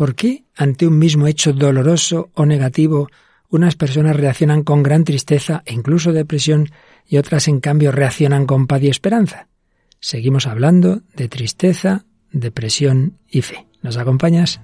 ¿Por qué ante un mismo hecho doloroso o negativo unas personas reaccionan con gran tristeza e incluso depresión y otras en cambio reaccionan con paz y esperanza? Seguimos hablando de tristeza, depresión y fe. ¿Nos acompañas?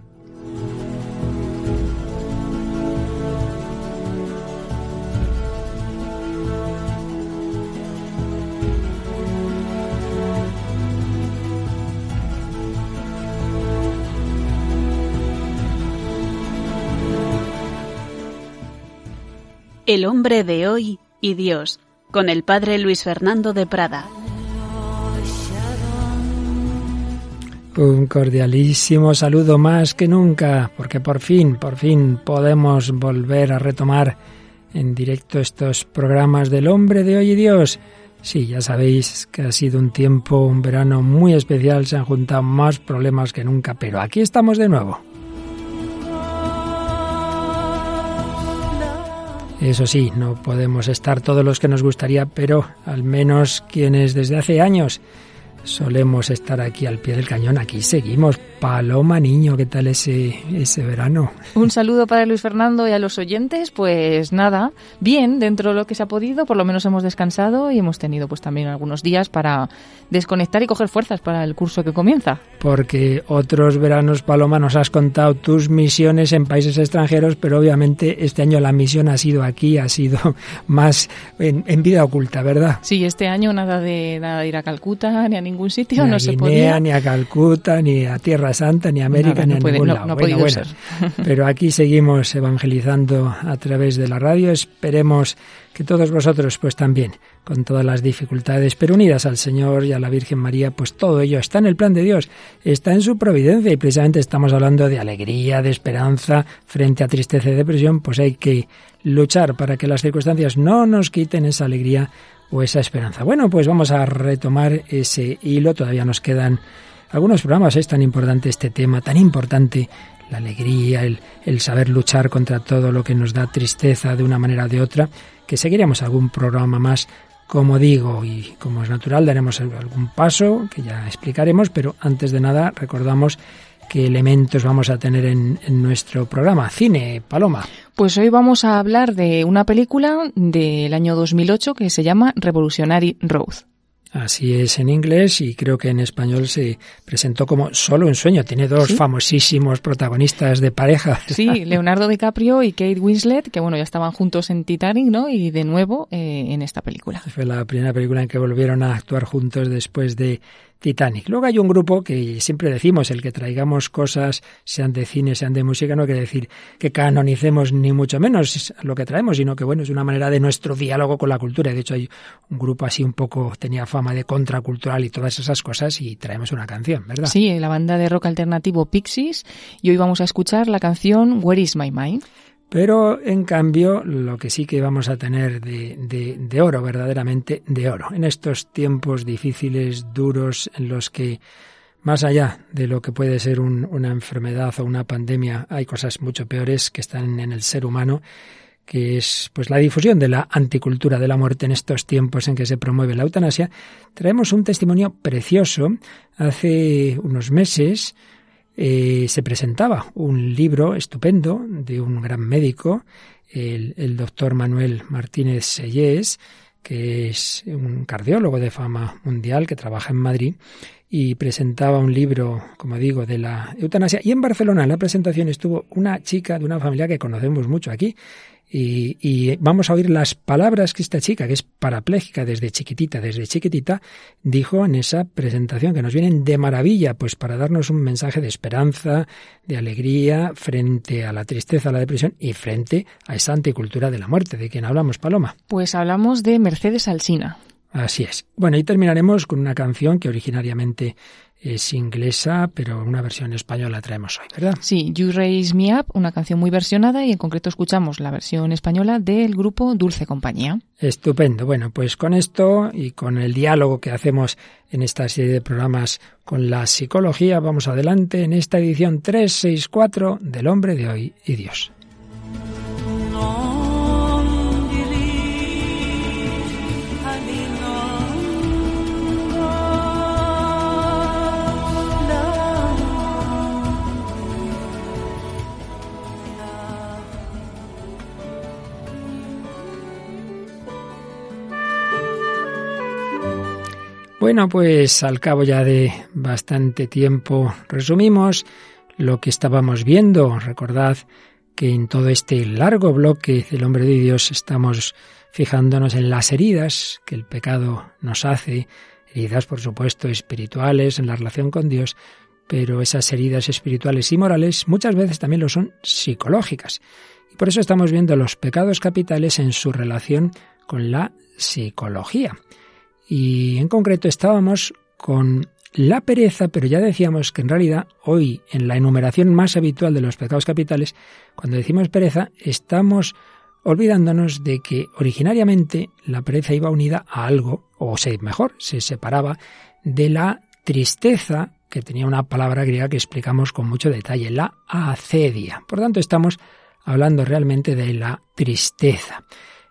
El hombre de hoy y Dios, con el padre Luis Fernando de Prada. Un cordialísimo saludo más que nunca, porque por fin, por fin podemos volver a retomar en directo estos programas del hombre de hoy y Dios. Sí, ya sabéis que ha sido un tiempo, un verano muy especial, se han juntado más problemas que nunca, pero aquí estamos de nuevo. Eso sí, no podemos estar todos los que nos gustaría, pero al menos quienes desde hace años solemos estar aquí al pie del cañón. Aquí seguimos. Paloma Niño, ¿qué tal ese, ese verano? Un saludo para Luis Fernando y a los oyentes. Pues nada, bien, dentro de lo que se ha podido, por lo menos hemos descansado y hemos tenido pues también algunos días para desconectar y coger fuerzas para el curso que comienza. Porque otros veranos, Paloma, nos has contado tus misiones en países extranjeros, pero obviamente este año la misión ha sido aquí, ha sido más en, vida oculta, ¿verdad? Sí, este año nada de, nada de ir a Calcuta ni a ningún sitio, ni no a se Guinea, podía. Ni a Calcuta, ni a Tierra Santa, ni a América, Nada, ni no a puede- ningún no- lado. no Bueno, bueno. Pero aquí seguimos evangelizando a través de la radio. Esperemos que todos vosotros, pues también, con todas las dificultades, pero unidas al Señor y a la Virgen María, pues todo ello está en el plan de Dios, está en su providencia y precisamente estamos hablando de alegría, de esperanza frente a tristeza y depresión, pues hay que luchar para que las circunstancias no nos quiten esa alegría o esa esperanza. Bueno, pues vamos a retomar ese hilo, todavía nos quedan algunos programas, es tan importante este tema, tan importante la alegría, el, el saber luchar contra todo lo que nos da tristeza de una manera o de otra, que seguiremos algún programa más, como digo, y como es natural, daremos algún paso que ya explicaremos, pero antes de nada recordamos qué elementos vamos a tener en, en nuestro programa. Cine, Paloma. Pues hoy vamos a hablar de una película del año 2008 que se llama Revolutionary Road. Así es en inglés y creo que en español se presentó como Solo un sueño. Tiene dos ¿Sí? famosísimos protagonistas de pareja. Sí, Leonardo DiCaprio y Kate Winslet, que bueno, ya estaban juntos en Titanic, ¿no? Y de nuevo eh, en esta película. Fue la primera película en que volvieron a actuar juntos después de Titanic. Luego hay un grupo que siempre decimos, el que traigamos cosas, sean de cine, sean de música, no quiere decir que canonicemos ni mucho menos lo que traemos, sino que bueno, es una manera de nuestro diálogo con la cultura. De hecho hay un grupo así un poco, tenía fama de contracultural y todas esas cosas y traemos una canción, ¿verdad? Sí, la banda de rock alternativo Pixies y hoy vamos a escuchar la canción Where is my mind? Pero en cambio, lo que sí que vamos a tener de, de, de, oro, verdaderamente de oro, en estos tiempos difíciles, duros, en los que más allá de lo que puede ser un, una enfermedad o una pandemia, hay cosas mucho peores que están en el ser humano, que es pues la difusión de la anticultura de la muerte en estos tiempos en que se promueve la eutanasia, traemos un testimonio precioso. Hace unos meses eh, se presentaba un libro estupendo de un gran médico, el, el doctor Manuel Martínez Sellés, que es un cardiólogo de fama mundial que trabaja en Madrid y presentaba un libro, como digo, de la eutanasia. Y en Barcelona en la presentación estuvo una chica de una familia que conocemos mucho aquí, y, y, vamos a oír las palabras que esta chica, que es parapléjica desde chiquitita, desde chiquitita, dijo en esa presentación, que nos vienen de maravilla, pues para darnos un mensaje de esperanza, de alegría, frente a la tristeza, a la depresión y frente a esa anticultura de la muerte. ¿De quién hablamos, Paloma? Pues hablamos de Mercedes Alsina. Así es. Bueno, y terminaremos con una canción que originariamente es inglesa, pero una versión española traemos hoy, ¿verdad? Sí, You Raise Me Up, una canción muy versionada y en concreto escuchamos la versión española del grupo Dulce Compañía. Estupendo. Bueno, pues con esto y con el diálogo que hacemos en esta serie de programas con la psicología, vamos adelante en esta edición 364 del Hombre de Hoy y Dios. Bueno, pues al cabo ya de bastante tiempo resumimos lo que estábamos viendo. Recordad que en todo este largo bloque del hombre de Dios estamos fijándonos en las heridas que el pecado nos hace, heridas por supuesto espirituales en la relación con Dios, pero esas heridas espirituales y morales muchas veces también lo son psicológicas. Y por eso estamos viendo los pecados capitales en su relación con la psicología. Y en concreto estábamos con la pereza, pero ya decíamos que en realidad hoy, en la enumeración más habitual de los pecados capitales, cuando decimos pereza, estamos olvidándonos de que originariamente la pereza iba unida a algo, o se, mejor, se separaba de la tristeza, que tenía una palabra griega que explicamos con mucho detalle, la acedia. Por tanto, estamos hablando realmente de la tristeza.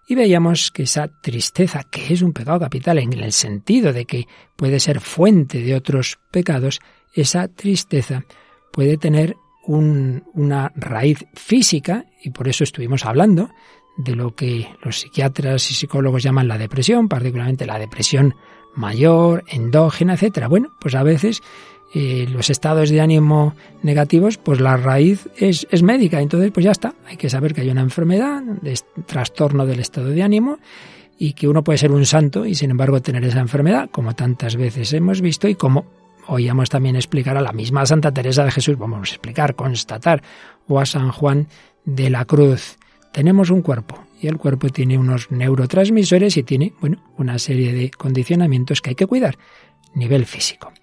Y veíamos que esa tristeza, que es un pecado capital en el sentido de que puede ser fuente de otros pecados, esa tristeza puede tener una raíz física, y por eso estuvimos hablando de lo que los psiquiatras y psicólogos llaman la depresión, particularmente la depresión mayor, endógena, etcétera. Bueno, pues a veces eh, los estados de ánimo negativos, pues la raíz es, médica. Entonces, pues ya está. Hay que saber que hay una enfermedad, de trastorno del estado de ánimo, y que uno puede ser un santo y sin embargo tener esa enfermedad, como tantas veces hemos visto y como oíamos también explicar a la misma Santa Teresa de Jesús, vamos a explicar, constatar, o a San Juan de la Cruz. Tenemos un cuerpo y el cuerpo tiene unos neurotransmisores y tiene, bueno, una serie de condicionamientos que hay que cuidar, nivel físico.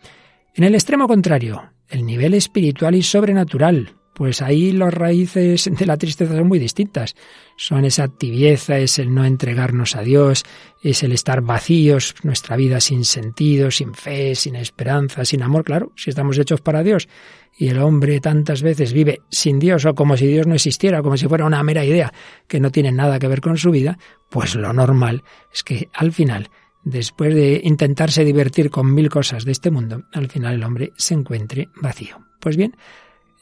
En el extremo contrario, el nivel espiritual y sobrenatural, pues ahí las raíces de la tristeza son muy distintas. Son esa tibieza, es el no entregarnos a Dios, es el estar vacíos, nuestra vida sin sentido, sin fe, sin esperanza, sin amor. Claro, si estamos hechos para Dios y el hombre tantas veces vive sin Dios o como si Dios no existiera, como si fuera una mera idea que no tiene nada que ver con su vida, pues lo normal es que al final después de intentarse divertir con mil cosas de este mundo, al final el hombre se encuentre vacío. Pues bien,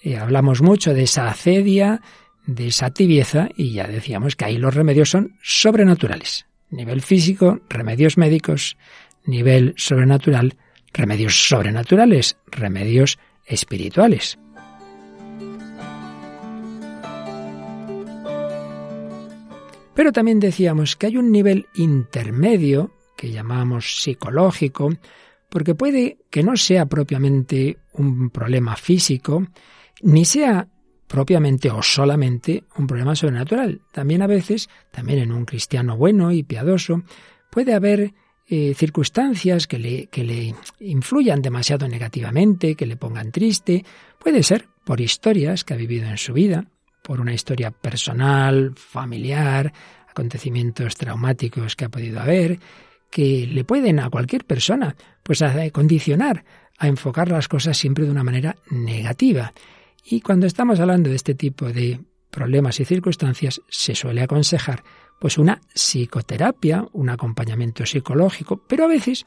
eh, hablamos mucho de esa acedia, de esa tibieza, y ya decíamos que ahí los remedios son sobrenaturales. Nivel físico, remedios médicos, nivel sobrenatural, remedios sobrenaturales, remedios espirituales. Pero también decíamos que hay un nivel intermedio que llamamos psicológico, porque puede que no sea propiamente un problema físico, ni sea propiamente o solamente un problema sobrenatural. También a veces, también en un cristiano bueno y piadoso, puede haber eh, circunstancias que le, que le influyan demasiado negativamente, que le pongan triste. Puede ser por historias que ha vivido en su vida, por una historia personal, familiar, acontecimientos traumáticos que ha podido haber, que le pueden a cualquier persona pues a condicionar a enfocar las cosas siempre de una manera negativa. Y cuando estamos hablando de este tipo de problemas y circunstancias, se suele aconsejar pues una psicoterapia, un acompañamiento psicológico, pero a veces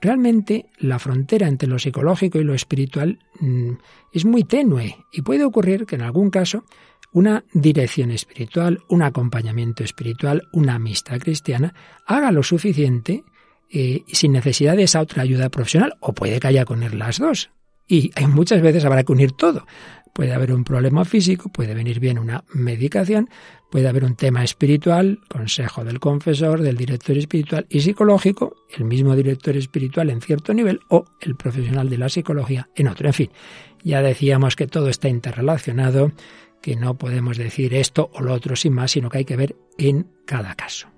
realmente la frontera entre lo psicológico y lo espiritual mm, es muy tenue y puede ocurrir que en algún caso una dirección espiritual, un acompañamiento espiritual, una amistad cristiana, haga lo suficiente eh, sin necesidad de esa otra ayuda profesional, o puede que haya que unir las dos. Y hay muchas veces habrá que unir todo. Puede haber un problema físico, puede venir bien una medicación, puede haber un tema espiritual, consejo del confesor, del director espiritual y psicológico, el mismo director espiritual en cierto nivel o el profesional de la psicología en otro. En fin, ya decíamos que todo está interrelacionado, que no podemos decir esto o lo otro sin más, sino que hay que ver en cada caso.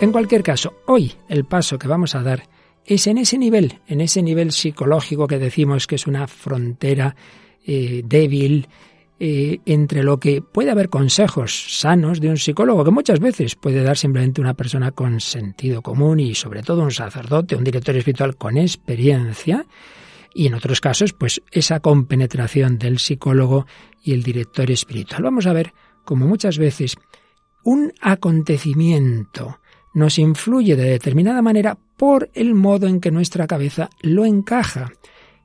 En cualquier caso, hoy el paso que vamos a dar es en ese nivel, en ese nivel psicológico que decimos que es una frontera eh, débil eh, entre lo que puede haber consejos sanos de un psicólogo, que muchas veces puede dar simplemente una persona con sentido común y sobre todo un sacerdote, un director espiritual con experiencia, y en otros casos, pues esa compenetración del psicólogo y el director espiritual. Vamos a ver cómo muchas veces un acontecimiento nos influye de determinada manera por el modo en que nuestra cabeza lo encaja.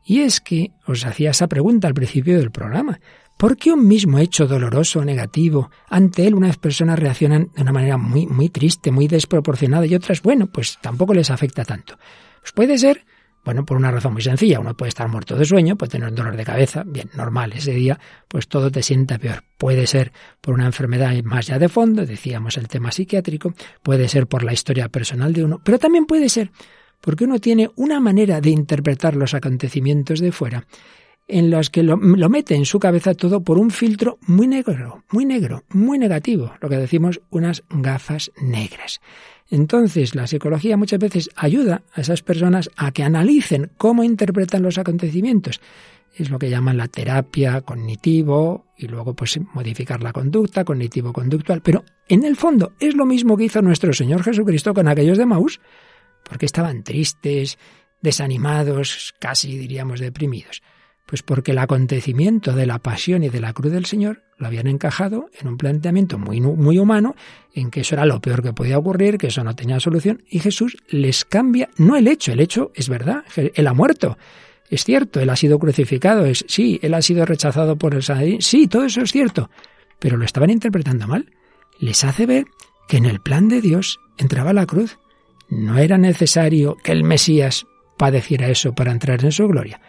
Y es que os hacía esa pregunta al principio del programa. ¿Por qué un mismo hecho doloroso o negativo, ante él unas personas reaccionan de una manera muy, muy triste, muy desproporcionada y otras, bueno, pues tampoco les afecta tanto? Pues puede ser, bueno, por una razón muy sencilla. Uno puede estar muerto de sueño, puede tener un dolor de cabeza, bien, normal, ese día, pues todo te sienta peor. Puede ser por una enfermedad más ya de fondo, decíamos el tema psiquiátrico, puede ser por la historia personal de uno, pero también puede ser porque uno tiene una manera de interpretar los acontecimientos de fuera en las que lo, mete en su cabeza todo por un filtro muy negro, muy negro, muy negativo, lo que decimos unas gafas negras. Entonces, la psicología muchas veces ayuda a esas personas a que analicen cómo interpretan los acontecimientos. Es lo que llaman la terapia cognitivo y luego pues modificar la conducta cognitivo-conductual. Pero en el fondo es lo mismo que hizo nuestro Señor Jesucristo con aquellos de Maús, porque estaban tristes, desanimados, casi diríamos deprimidos. Pues porque el acontecimiento de la pasión y de la cruz del Señor lo habían encajado en un planteamiento muy, muy humano, en que eso era lo peor que podía ocurrir, que eso no tenía solución, y Jesús les cambia, no el hecho, el hecho es verdad, él ha muerto, es cierto, él ha sido crucificado, es sí, él ha sido rechazado por el Sanedrín, sí, todo eso es cierto, pero lo estaban interpretando mal. Les hace ver que en el plan de Dios entraba la cruz. No era necesario que el Mesías padeciera eso para entrar en su gloria.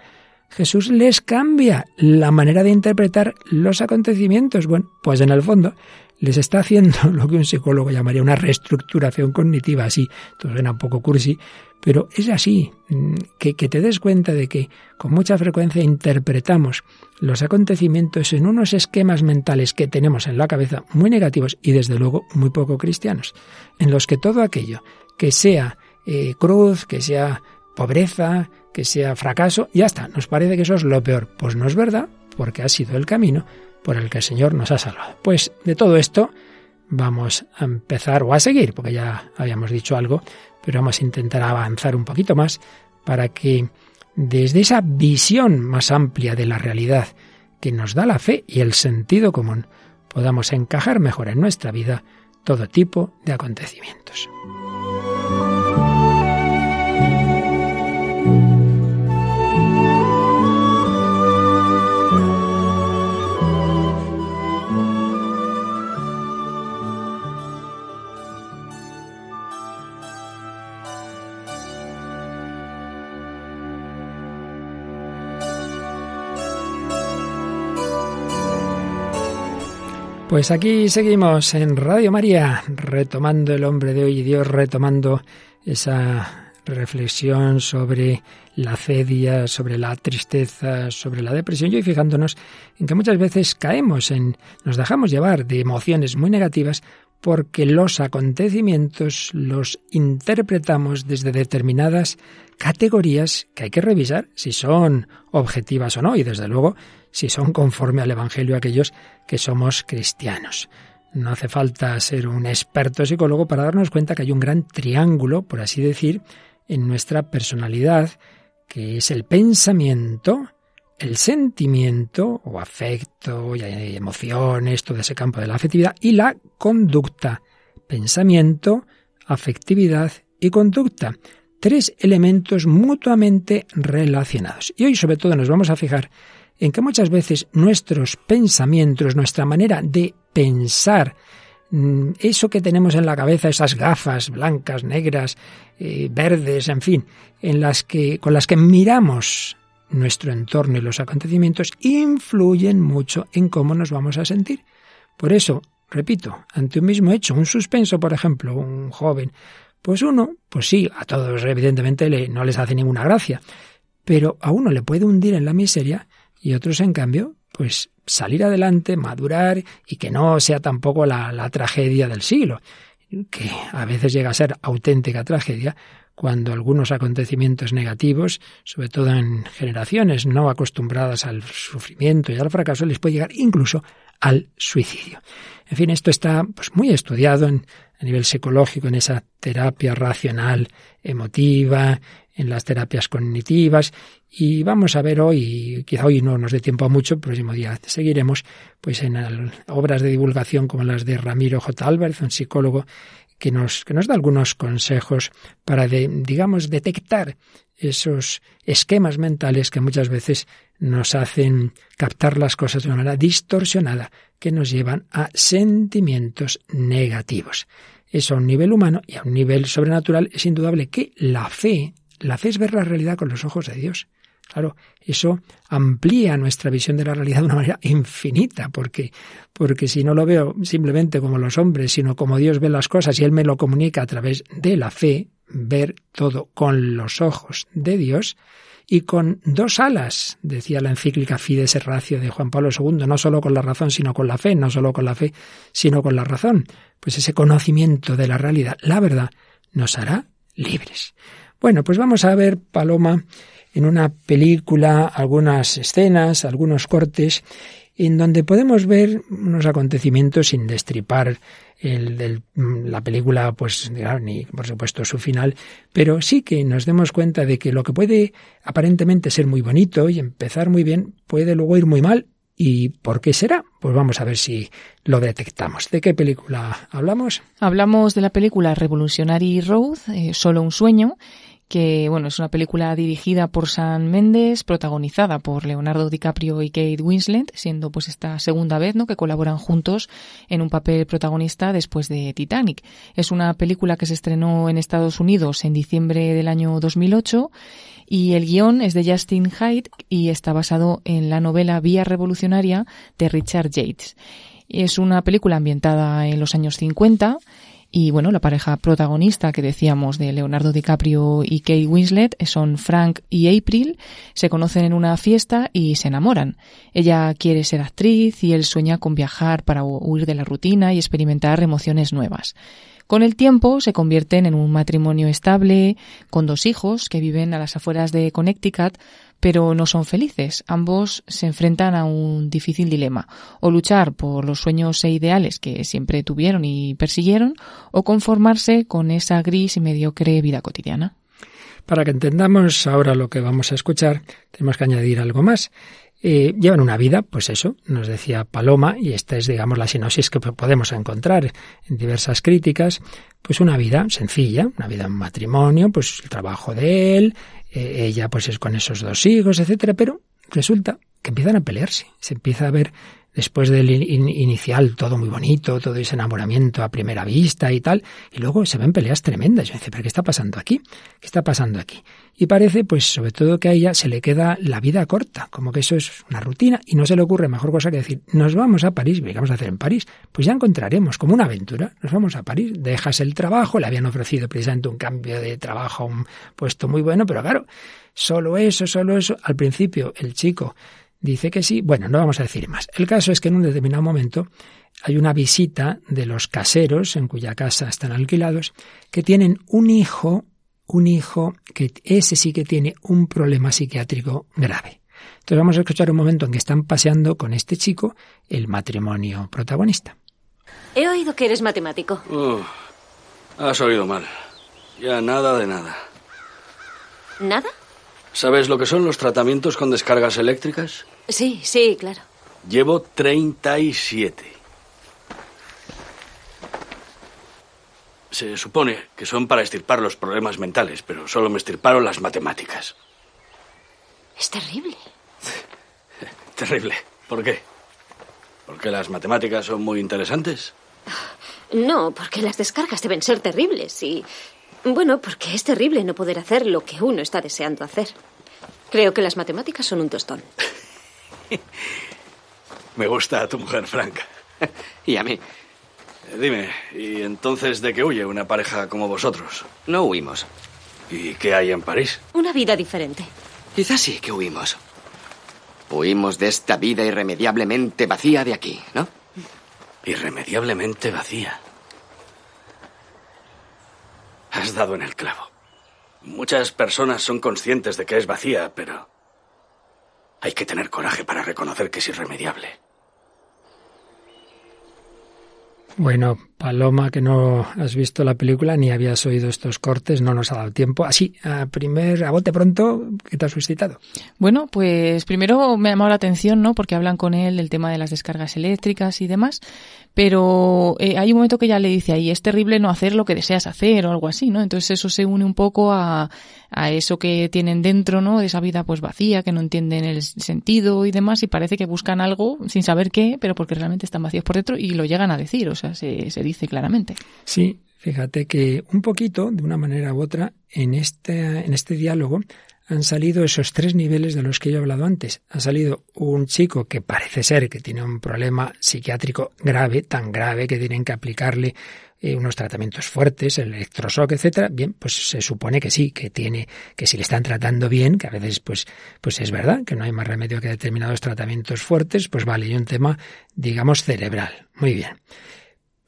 Jesús les cambia la manera de interpretar los acontecimientos. Bueno, pues en el fondo les está haciendo lo que un psicólogo llamaría una reestructuración cognitiva, así, todo suena un poco cursi, pero es así, mm, que, que te des cuenta de que con mucha frecuencia interpretamos los acontecimientos en unos esquemas mentales que tenemos en la cabeza muy negativos y desde luego muy poco cristianos, en los que todo aquello que sea eh, cruz, que sea pobreza, que sea fracaso, ya está, nos parece que eso es lo peor. Pues no es verdad, porque ha sido el camino por el que el Señor nos ha salvado. Pues de todo esto vamos a empezar o a seguir, porque ya habíamos dicho algo, pero vamos a intentar avanzar un poquito más para que desde esa visión más amplia de la realidad que nos da la fe y el sentido común, podamos encajar mejor en nuestra vida todo tipo de acontecimientos. Pues aquí seguimos en Radio María, retomando el hombre de hoy y Dios, retomando esa reflexión sobre la cedia, sobre la tristeza, sobre la depresión y fijándonos en que muchas veces caemos en, nos dejamos llevar de emociones muy negativas porque los acontecimientos los interpretamos desde determinadas categorías que hay que revisar si son objetivas o no y desde luego si son conforme al Evangelio aquellos que somos cristianos. No hace falta ser un experto psicólogo para darnos cuenta que hay un gran triángulo, por así decir, en nuestra personalidad, que es el pensamiento, el sentimiento o afecto y emociones, todo ese campo de la afectividad, y la conducta. Pensamiento, afectividad y conducta. Tres elementos mutuamente relacionados. Y hoy sobre todo nos vamos a fijar en que muchas veces nuestros pensamientos, nuestra manera de pensar, mm, eso que tenemos en la cabeza, esas gafas blancas, negras, eh, verdes, en fin, en las que, con las que miramos nuestro entorno y los acontecimientos, influyen mucho en cómo nos vamos a sentir. Por eso, repito, ante un mismo hecho, un suspenso, por ejemplo, un joven, pues uno, pues sí, a todos evidentemente no les hace ninguna gracia, pero a uno le puede hundir en la miseria y otros, en cambio, pues salir adelante, madurar y que no sea tampoco la, la tragedia del siglo, que a veces llega a ser auténtica tragedia cuando algunos acontecimientos negativos, sobre todo en generaciones no acostumbradas al sufrimiento y al fracaso, les puede llegar incluso al suicidio. En fin, esto está pues, muy estudiado en, a nivel psicológico, en esa terapia racional, emotiva, en las terapias cognitivas y vamos a ver hoy, quizá hoy no nos dé tiempo a mucho, el próximo día seguiremos, pues en obras de divulgación como las de Ramiro J. Albert, un psicólogo que nos, que nos da algunos consejos para, digamos, detectar esos esquemas mentales que muchas veces nos hacen captar las cosas de una manera distorsionada que nos llevan a sentimientos negativos. Eso a un nivel humano y a un nivel sobrenatural es indudable que la fe, la fe es ver la realidad con los ojos de Dios. Claro, eso amplía nuestra visión de la realidad de una manera infinita, porque, porque si no lo veo simplemente como los hombres, sino como Dios ve las cosas y Él me lo comunica a través de la fe, ver todo con los ojos de Dios y con dos alas, decía la encíclica Fides Ratio de Juan Pablo II, no solo con la razón, sino con la fe, no solo con la fe, sino con la razón. Pues ese conocimiento de la realidad, la verdad, nos hará libres. Bueno, pues vamos a ver, Paloma, en una película algunas escenas, algunos cortes, en donde podemos ver unos acontecimientos sin destripar el, la película, pues ni por supuesto su final, pero sí que nos demos cuenta de que lo que puede aparentemente ser muy bonito y empezar muy bien, puede luego ir muy mal. ¿Y por qué será? Pues vamos a ver si lo detectamos. ¿De qué película hablamos? Hablamos de la película Revolutionary Road, eh, Solo un sueño, que bueno, es una película dirigida por Sam Mendes, protagonizada por Leonardo DiCaprio y Kate Winslet, siendo pues esta segunda vez, ¿no? que colaboran juntos en un papel protagonista después de Titanic. Es una película que se estrenó en Estados Unidos en diciembre del año 2008 y el guion es de Justin Hyde y está basado en la novela Vía Revolucionaria de Richard Yates. Es una película ambientada en los años 50 y bueno, la pareja protagonista que decíamos de Leonardo DiCaprio y Kate Winslet son Frank y April. Se conocen en una fiesta y se enamoran. Ella quiere ser actriz y él sueña con viajar para huir de la rutina y experimentar emociones nuevas. Con el tiempo se convierten en un matrimonio estable, con dos hijos que viven a las afueras de Connecticut, pero no son felices. Ambos se enfrentan a un difícil dilema, o luchar por los sueños e ideales que siempre tuvieron y persiguieron, o conformarse con esa gris y mediocre vida cotidiana. Para que entendamos ahora lo que vamos a escuchar, tenemos que añadir algo más. Eh, llevan una vida, pues eso, nos decía Paloma, y esta es, digamos, la sinopsis que podemos encontrar en diversas críticas, pues una vida sencilla, una vida en matrimonio, pues el trabajo de él, eh, ella pues es con esos dos hijos, etcétera, pero resulta que empiezan a pelearse, se empieza a ver después del inicial todo muy bonito, todo ese enamoramiento a primera vista y tal, y luego se ven peleas tremendas. Yo dice, pero ¿qué está pasando aquí? ¿Qué está pasando aquí? Y parece, pues, sobre todo que a ella se le queda la vida corta, como que eso es una rutina y no se le ocurre mejor cosa que decir, nos vamos a París, ¿qué vamos a hacer en París? Pues ya encontraremos, como una aventura, nos vamos a París, dejas el trabajo, le habían ofrecido precisamente un cambio de trabajo, un puesto muy bueno, pero claro, solo eso, solo eso, al principio el chico dice que sí. Bueno, no vamos a decir más. El caso es que en un determinado momento hay una visita de los caseros en cuya casa están alquilados que tienen un hijo, un hijo que ese sí que tiene un problema psiquiátrico grave. Entonces vamos a escuchar un momento en que están paseando con este chico el matrimonio protagonista. He oído que eres matemático. has oído mal. Ya nada de nada. ¿Nada? ¿Sabes lo que son los tratamientos con descargas eléctricas? Sí, sí, claro. Llevo 37. Se supone que son para estirpar los problemas mentales, pero solo me estirparon las matemáticas. Es terrible. terrible. ¿Por qué? ¿Porque las matemáticas son muy interesantes? No, porque las descargas deben ser terribles y bueno, porque es terrible no poder hacer lo que uno está deseando hacer. Creo que las matemáticas son un tostón. Me gusta a tu mujer, Frank. y a mí. Dime, ¿y entonces de qué huye una pareja como vosotros? No huimos. ¿Y qué hay en París? Una vida diferente. Quizás sí que huimos. Huimos de esta vida irremediablemente vacía de aquí, ¿no? Irremediablemente vacía. Has dado en el clavo. Muchas personas son conscientes de que es vacía, pero hay que tener coraje para reconocer que es irremediable. Bueno, Paloma, que no has visto la película ni habías oído estos cortes, no nos ha dado tiempo. Así, a primer, a bote pronto, ¿qué te ha suscitado? Bueno, pues primero me ha llamado la atención, ¿no? Porque hablan con él del tema de las descargas eléctricas y demás, pero eh, hay un momento que ya le dice ahí, es terrible no hacer lo que deseas hacer o algo así, ¿no? Entonces eso se une un poco a, a eso que tienen dentro, ¿no? De esa vida pues vacía, que no entienden el sentido y demás, y parece que buscan algo sin saber qué, pero porque realmente están vacíos por dentro y lo llegan a decir, o sea, se, se claramente. Sí, fíjate que un poquito, de una manera u otra, en este, en este diálogo han salido esos tres niveles de los que yo he hablado antes. Ha salido un chico que parece ser que tiene un problema psiquiátrico grave, tan grave que tienen que aplicarle eh, unos tratamientos fuertes, el electroshock, etcétera, bien, pues se supone que sí, que tiene, que si le están tratando bien, que a veces pues, pues es verdad, que no hay más remedio que determinados tratamientos fuertes, pues vale, y un tema, digamos, cerebral. Muy bien.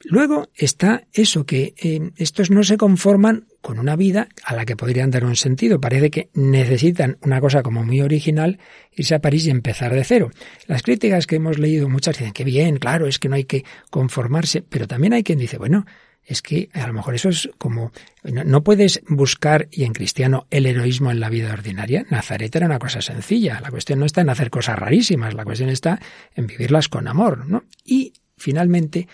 Luego está eso que eh, estos no se conforman con una vida a la que podrían dar un sentido. Parece que necesitan una cosa como muy original, irse a París y empezar de cero. Las críticas que hemos leído muchas dicen que bien, claro, es que no hay que conformarse, pero también hay quien dice, bueno, es que a lo mejor eso es como no, puedes buscar y en cristiano el heroísmo en la vida ordinaria. Nazaret era una cosa sencilla. La cuestión no está en hacer cosas rarísimas, la cuestión está en vivirlas con amor, ¿no? Y finalmente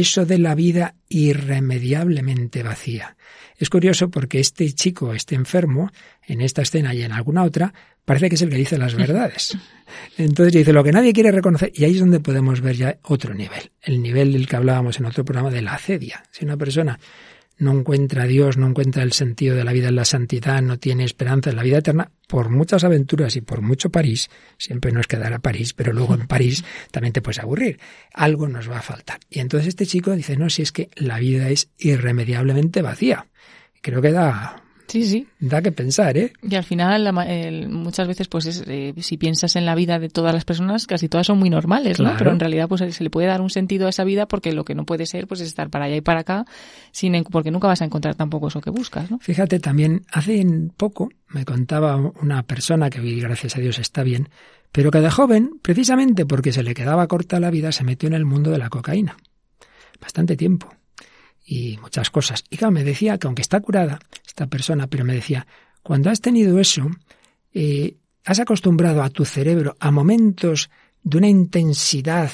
eso de la vida irremediablemente vacía. Es curioso porque este chico, este enfermo, en esta escena y en alguna otra, parece que es el que dice las verdades. Entonces dice lo que nadie quiere reconocer, y ahí es donde podemos ver ya otro nivel, el nivel del que hablábamos en otro programa de la acedia. Si una persona no encuentra a Dios, no encuentra el sentido de la vida en la santidad, no tiene esperanza en la vida eterna, por muchas aventuras y por mucho París, siempre nos quedará París, pero luego en París también te puedes aburrir, algo nos va a faltar. Y entonces este chico dice, no, si es que la vida es irremediablemente vacía. Creo que da Sí, sí. Da que pensar, ¿eh? Y al final, muchas veces, pues eh, si piensas en la vida de todas las personas, casi todas son muy normales, ¿no? Pero en realidad, pues se le puede dar un sentido a esa vida porque lo que no puede ser, pues es estar para allá y para acá, sin, porque nunca vas a encontrar tampoco eso que buscas, ¿no? Fíjate, también hace poco me contaba una persona que hoy, gracias a Dios, está bien, pero que de joven, precisamente porque se le quedaba corta la vida, se metió en el mundo de la cocaína. Bastante tiempo y muchas cosas. Y claro, me decía que aunque está curada esta persona, pero me decía, cuando has tenido eso, eh, has acostumbrado a tu cerebro a momentos de una intensidad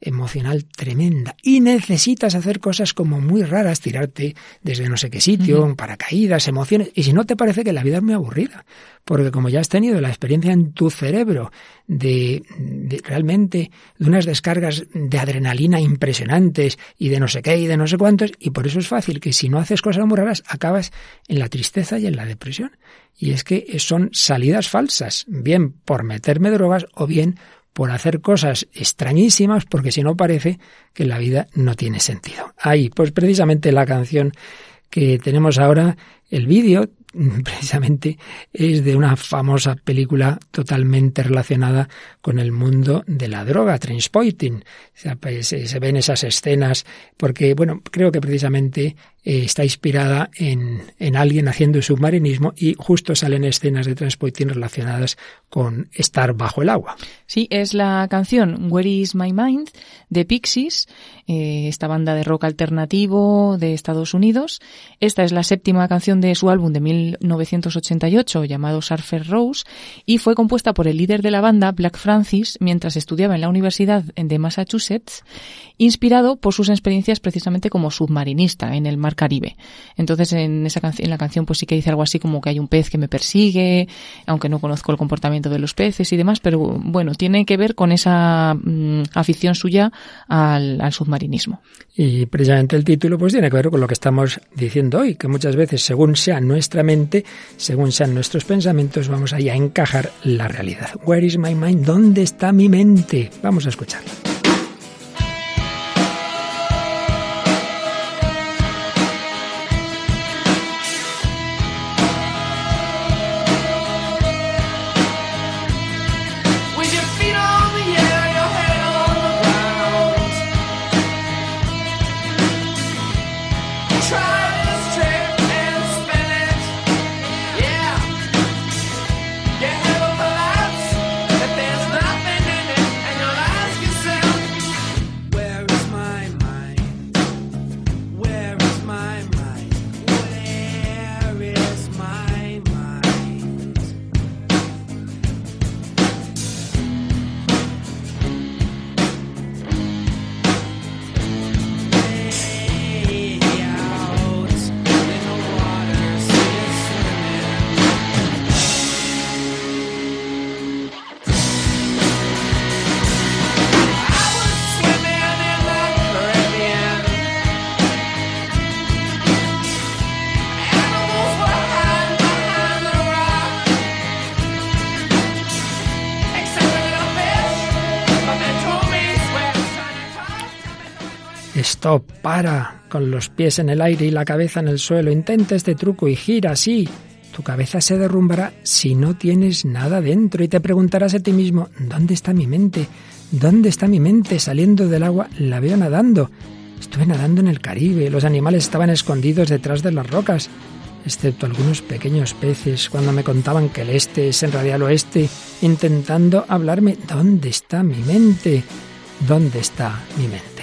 emocional tremenda y necesitas hacer cosas como muy raras, tirarte desde no sé qué sitio, paracaídas, emociones, y si no te parece que la vida es muy aburrida, porque como ya has tenido la experiencia en tu cerebro de, de, realmente de unas descargas de adrenalina impresionantes y de no sé qué y de no sé cuántos, y por eso es fácil que si no haces cosas muy raras acabas en la tristeza y en la depresión. Y es que son salidas falsas, bien por meterme drogas o bien por hacer cosas extrañísimas, porque si no parece que la vida no tiene sentido. Ahí, pues precisamente la canción que tenemos ahora, el vídeo, precisamente es de una famosa película totalmente relacionada con el mundo de la droga, Transporting. Pues, se ven esas escenas porque, bueno, creo que precisamente eh, está inspirada en, en, alguien haciendo submarinismo y justo salen escenas de transporting relacionadas con estar bajo el agua. Sí, es la canción Where is My Mind de Pixies, eh, esta banda de rock alternativo de Estados Unidos. Esta es la séptima canción de su álbum de 1988 llamado Surfer Rose y fue compuesta por el líder de la banda, Black Francis, mientras estudiaba en la Universidad de Massachusetts, inspirado por sus experiencias precisamente como submarinista en el mar Caribe. Entonces en esa en la canción pues sí que dice algo así como que hay un pez que me persigue, aunque no conozco el comportamiento de los peces y demás, pero bueno, tiene que ver con esa mm, afición suya al, submarinismo. Y precisamente el título pues tiene que ver con lo que estamos diciendo hoy, que muchas veces según sea nuestra mente, según sean nuestros pensamientos, vamos ahí a encajar la realidad. Where is my mind? ¿Dónde está mi mente? Vamos a escucharlo. Stop, para, con los pies en el aire y la cabeza en el suelo. Intenta este truco y gira así. Tu cabeza se derrumbará si no tienes nada dentro y te preguntarás a ti mismo, ¿dónde está mi mente? ¿Dónde está mi mente? Saliendo del agua la veo nadando. Estuve nadando en el Caribe, los animales estaban escondidos detrás de las rocas, excepto algunos pequeños peces cuando me contaban que el este es en realidad oeste, intentando hablarme, ¿dónde está mi mente? ¿Dónde está mi mente?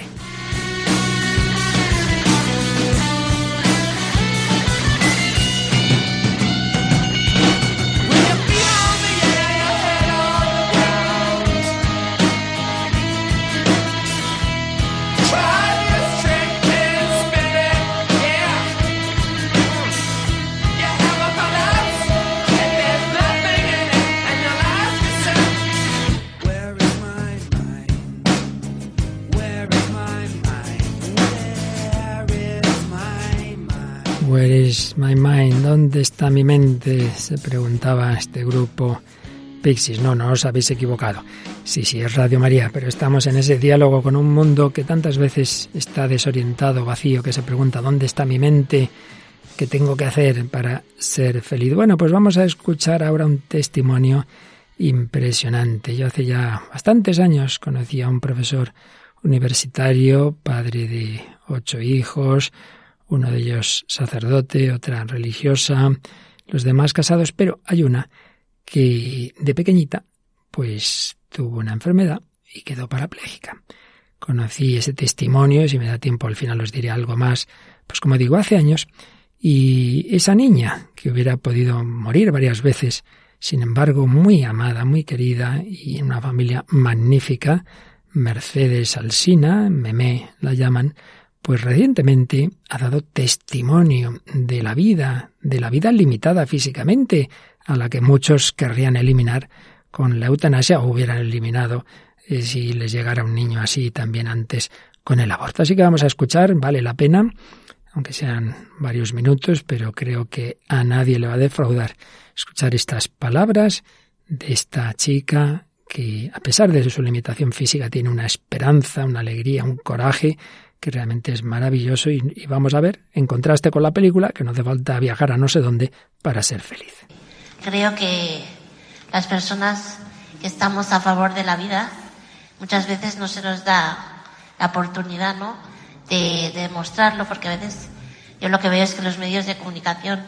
My Mind, ¿dónde está mi mente? Se preguntaba este grupo Pixies. No, no os habéis equivocado. Sí, sí, es Radio María, pero estamos en ese diálogo con un mundo que tantas veces está desorientado, vacío, que se pregunta ¿dónde está mi mente? ¿Qué tengo que hacer para ser feliz? Bueno, pues vamos a escuchar ahora un testimonio impresionante. Yo hace ya bastantes años conocí a un profesor universitario, padre de ocho hijos, uno de ellos sacerdote, otra religiosa, los demás casados, pero hay una que de pequeñita pues tuvo una enfermedad y quedó parapléjica. Conocí ese testimonio, si me da tiempo al final os diré algo más, pues como digo, hace años, y esa niña que hubiera podido morir varias veces, sin embargo, muy amada, muy querida y en una familia magnífica, Mercedes Alsina, Memé la llaman, pues recientemente ha dado testimonio de la vida, de la vida limitada físicamente, a la que muchos querrían eliminar con la eutanasia o hubieran eliminado eh, si les llegara un niño así también antes con el aborto. Así que vamos a escuchar, vale la pena, aunque sean varios minutos, pero creo que a nadie le va a defraudar escuchar estas palabras de esta chica que, a pesar de su limitación física, tiene una esperanza, una alegría, un coraje que realmente es maravilloso y, vamos a ver, en contraste con la película, que no hace falta viajar a no sé dónde para ser feliz. Creo que las personas que estamos a favor de la vida, muchas veces no se nos da la oportunidad, ¿no? De, demostrarlo, porque a veces yo lo que veo es que los medios de comunicación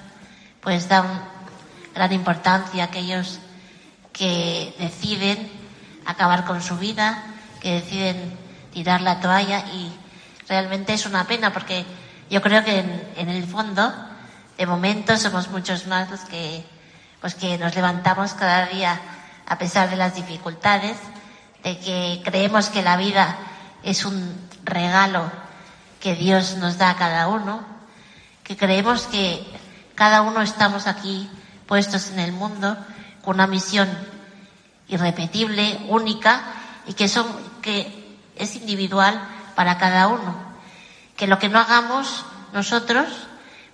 pues dan gran importancia a aquellos que deciden acabar con su vida, que deciden tirar la toalla y realmente es una pena porque yo creo que en, el fondo, de momento, somos muchos más los que, pues que nos levantamos cada día a pesar de las dificultades, de que creemos que la vida es un regalo que Dios nos da a cada uno, que creemos que cada uno estamos aquí puestos en el mundo con una misión irrepetible, única y que son que es individual para cada uno. Que lo que no hagamos nosotros,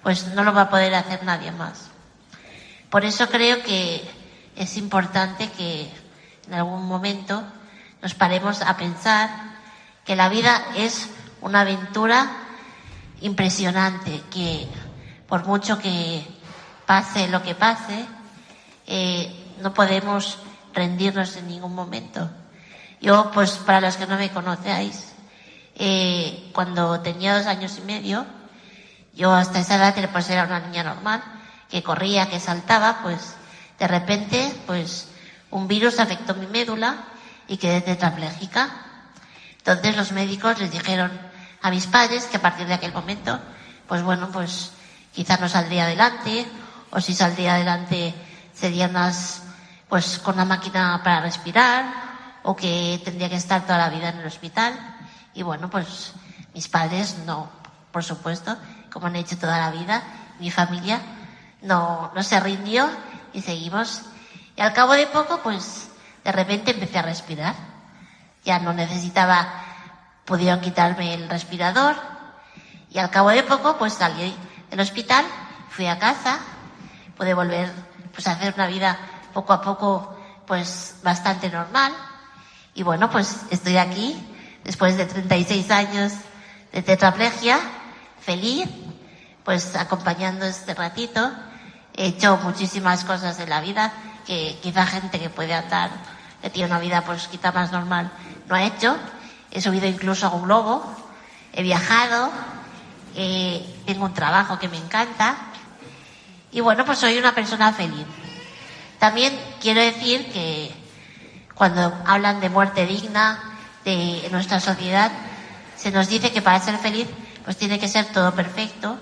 pues no lo va a poder hacer nadie más. Por eso creo que es importante que en algún momento nos paremos a pensar que la vida es una aventura impresionante, que por mucho que pase lo que pase, eh, no podemos rendirnos en ningún momento. Yo, pues para los que no me conocéis, eh, cuando tenía dos años y medio, yo hasta esa edad pues era una niña normal, que corría, que saltaba, pues de repente, pues un virus afectó mi médula y quedé tetrapléjica. Entonces los médicos les dijeron a mis padres que a partir de aquel momento, pues bueno, pues quizás no saldría adelante, o si saldría adelante sería más, pues con la máquina para respirar, o que tendría que estar toda la vida en el hospital. Y bueno, pues mis padres no, por supuesto, como han hecho toda la vida, mi familia no, no se rindió y seguimos. Y al cabo de poco, pues de repente empecé a respirar. Ya no necesitaba, pudieron quitarme el respirador y al cabo de poco, pues salí del hospital, fui a casa, pude volver pues a hacer una vida poco a poco pues bastante normal. Y bueno, pues estoy aquí después de 36 años de tetraplegia, feliz, pues acompañando este ratito. He hecho muchísimas cosas en la vida que quizá gente que puede andar, que tiene una vida pues quizá más normal, no ha hecho. He subido incluso a un globo, he viajado, eh, tengo un trabajo que me encanta y bueno, pues soy una persona feliz. También quiero decir que cuando hablan de muerte digna de nuestra sociedad, se nos dice que para ser feliz pues tiene que ser todo perfecto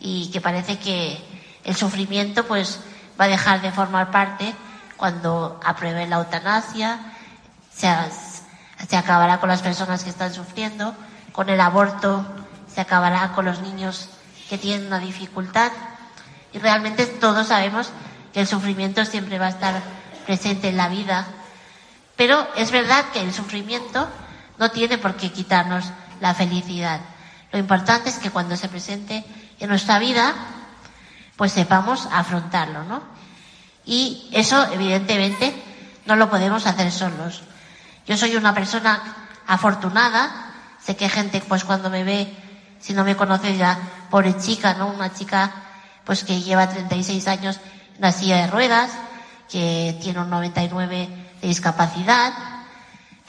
y que parece que el sufrimiento pues va a dejar de formar parte cuando aprueben la eutanasia, se, se acabará con las personas que están sufriendo, con el aborto se acabará con los niños que tienen una dificultad. Y realmente todos sabemos que el sufrimiento siempre va a estar presente en la vida, pero es verdad que el sufrimiento no tiene por qué quitarnos la felicidad. Lo importante es que cuando se presente en nuestra vida, pues sepamos afrontarlo, ¿no? Y eso, evidentemente, no lo podemos hacer solos. Yo soy una persona afortunada, sé que gente, pues cuando me ve, si no me conoce ya, pobre chica, ¿no? Una chica, pues que lleva 36 años en una silla de ruedas, que tiene un 99 de discapacidad.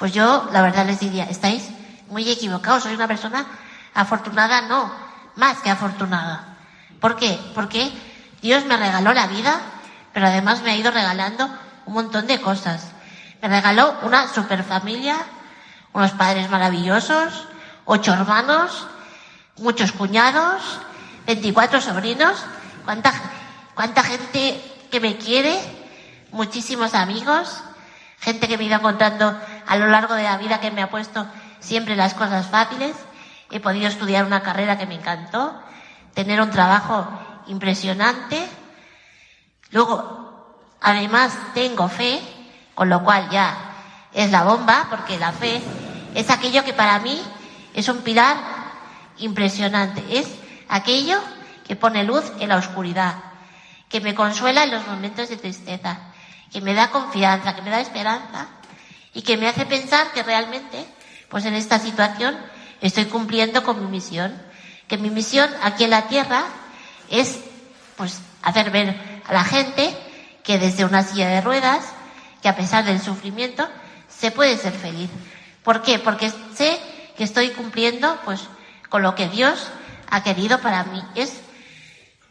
Pues yo, la verdad les diría, estáis muy equivocados, soy una persona afortunada, no, más que afortunada. ¿Por qué? Porque Dios me regaló la vida, pero además me ha ido regalando un montón de cosas. Me regaló una super familia, unos padres maravillosos, ocho hermanos, muchos cuñados, 24 sobrinos, cuánta, cuánta gente que me quiere, muchísimos amigos, gente que me iba contando a lo largo de la vida que me ha puesto siempre las cosas fáciles. He podido estudiar una carrera que me encantó, tener un trabajo impresionante. Luego, además, tengo fe, con lo cual ya es la bomba, porque la fe es aquello que para mí es un pilar impresionante. Es aquello que pone luz en la oscuridad, que me consuela en los momentos de tristeza, que me da confianza, que me da esperanza y que me hace pensar que realmente, pues en esta situación, estoy cumpliendo con mi misión. Que mi misión aquí en la tierra es, pues, hacer ver a la gente que desde una silla de ruedas, que a pesar del sufrimiento, se puede ser feliz. ¿Por qué? Porque sé que estoy cumpliendo, pues, con lo que Dios ha querido para mí. Es,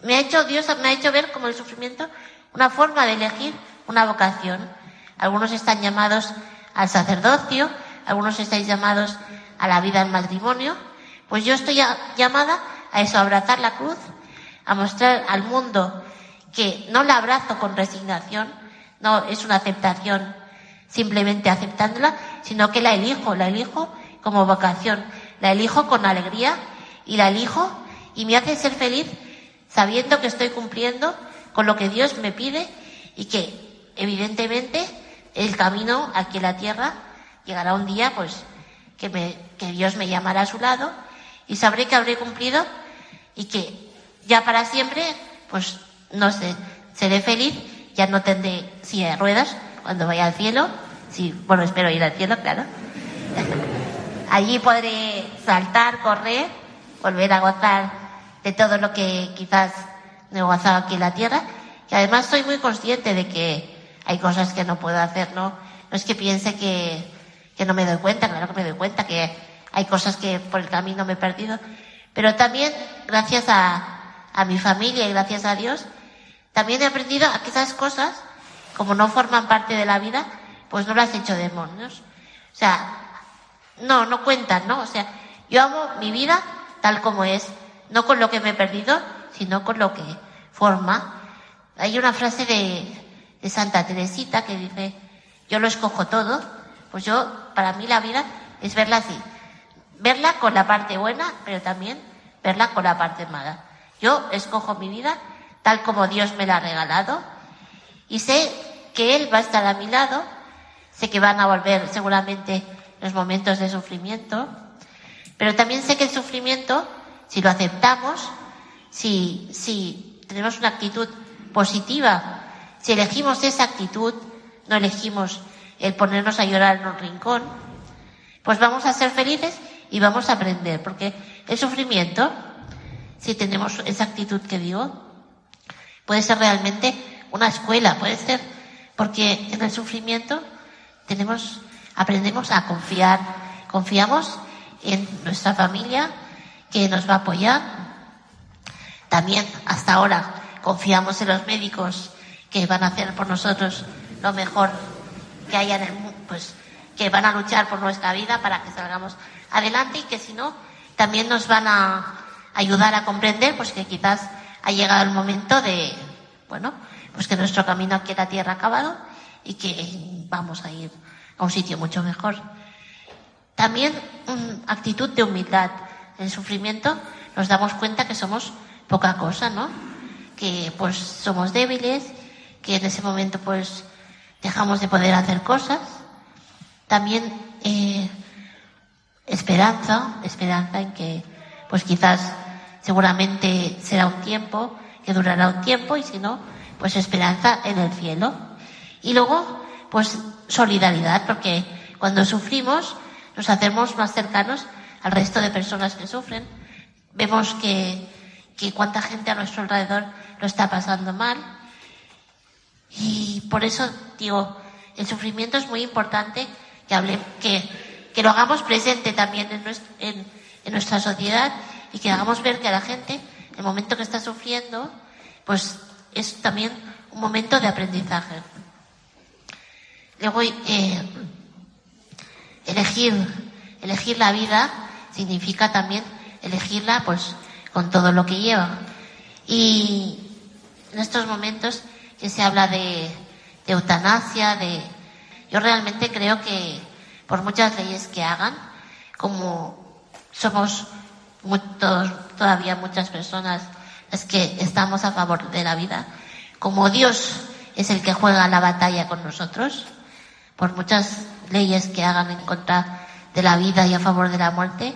me ha hecho, Dios me ha hecho ver como el sufrimiento una forma de elegir una vocación. Algunos están llamados al sacerdocio, algunos estáis llamados a la vida en matrimonio. Pues yo estoy llamada a eso, a abrazar la cruz, a mostrar al mundo que no la abrazo con resignación, no es una aceptación simplemente aceptándola, sino que la elijo, la elijo como vocación, la elijo con alegría y la elijo y me hace ser feliz sabiendo que estoy cumpliendo con lo que Dios me pide y que evidentemente el camino aquí en la tierra llegará un día pues que, me, que Dios me llamará a su lado y sabré que habré cumplido y que ya para siempre pues no sé, seré feliz, ya no tendré silla de ruedas cuando vaya al cielo, sí, bueno, espero ir al cielo, claro. Allí podré saltar, correr, volver a gozar de todo lo que quizás no he gozado aquí en la tierra. Y además soy muy consciente de que hay cosas que no puedo hacer, ¿no? No es que piense que, que no me doy cuenta, claro que me doy cuenta que hay cosas que por el camino me he perdido. Pero también, gracias a, a mi familia y gracias a Dios, también he aprendido a que esas cosas, como no forman parte de la vida, pues no las he hecho demonios. O sea, no, no cuentan, ¿no? O sea, yo amo mi vida tal como es, no con lo que me he perdido, sino con lo que forma. Hay una frase de, de Santa Teresita que dice, yo lo escojo todo, pues yo, para mí la vida es verla así. Verla con la parte buena, pero también verla con la parte mala. Yo escojo mi vida tal como Dios me la ha regalado y sé que Él va a estar a mi lado, sé que van a volver seguramente los momentos de sufrimiento, pero también sé que el sufrimiento, si lo aceptamos, si, si tenemos una actitud positiva, si elegimos esa actitud, no elegimos el ponernos a llorar en un rincón, pues vamos a ser felices y vamos a aprender, porque el sufrimiento, si tenemos esa actitud que digo, puede ser realmente una escuela, puede ser, porque en el sufrimiento tenemos, aprendemos a confiar, confiamos en nuestra familia que nos va a apoyar. También hasta ahora confiamos en los médicos que van a hacer por nosotros lo mejor que haya en el mundo, pues que van a luchar por nuestra vida para que salgamos adelante y que si no, también nos van a ayudar a comprender pues que quizás ha llegado el momento de, bueno, pues que nuestro camino aquí en la tierra ha acabado y que vamos a ir a un sitio mucho mejor. También una actitud de humildad. En el sufrimiento nos damos cuenta que somos poca cosa, ¿no? Que pues somos débiles, que en ese momento pues dejamos de poder hacer cosas. También eh, esperanza, esperanza en que pues quizás seguramente será un tiempo, que durará un tiempo y si no, pues esperanza en el cielo. Y luego, pues solidaridad, porque cuando sufrimos nos hacemos más cercanos al resto de personas que sufren. Vemos que, que cuánta gente a nuestro alrededor lo está pasando mal. Y por eso digo, el sufrimiento es muy importante que, hable, que, que lo hagamos presente también en, en, en nuestra sociedad y que hagamos ver que a la gente, el momento que está sufriendo, pues es también un momento de aprendizaje. Luego, eh, elegir, elegir la vida significa también elegirla pues con todo lo que lleva. Y en estos momentos que se habla de, eutanasia, de, yo realmente creo que por muchas leyes que hagan, como somos muchos, todavía muchas personas es que estamos a favor de la vida, como Dios es el que juega la batalla con nosotros, por muchas leyes que hagan en contra de la vida y a favor de la muerte,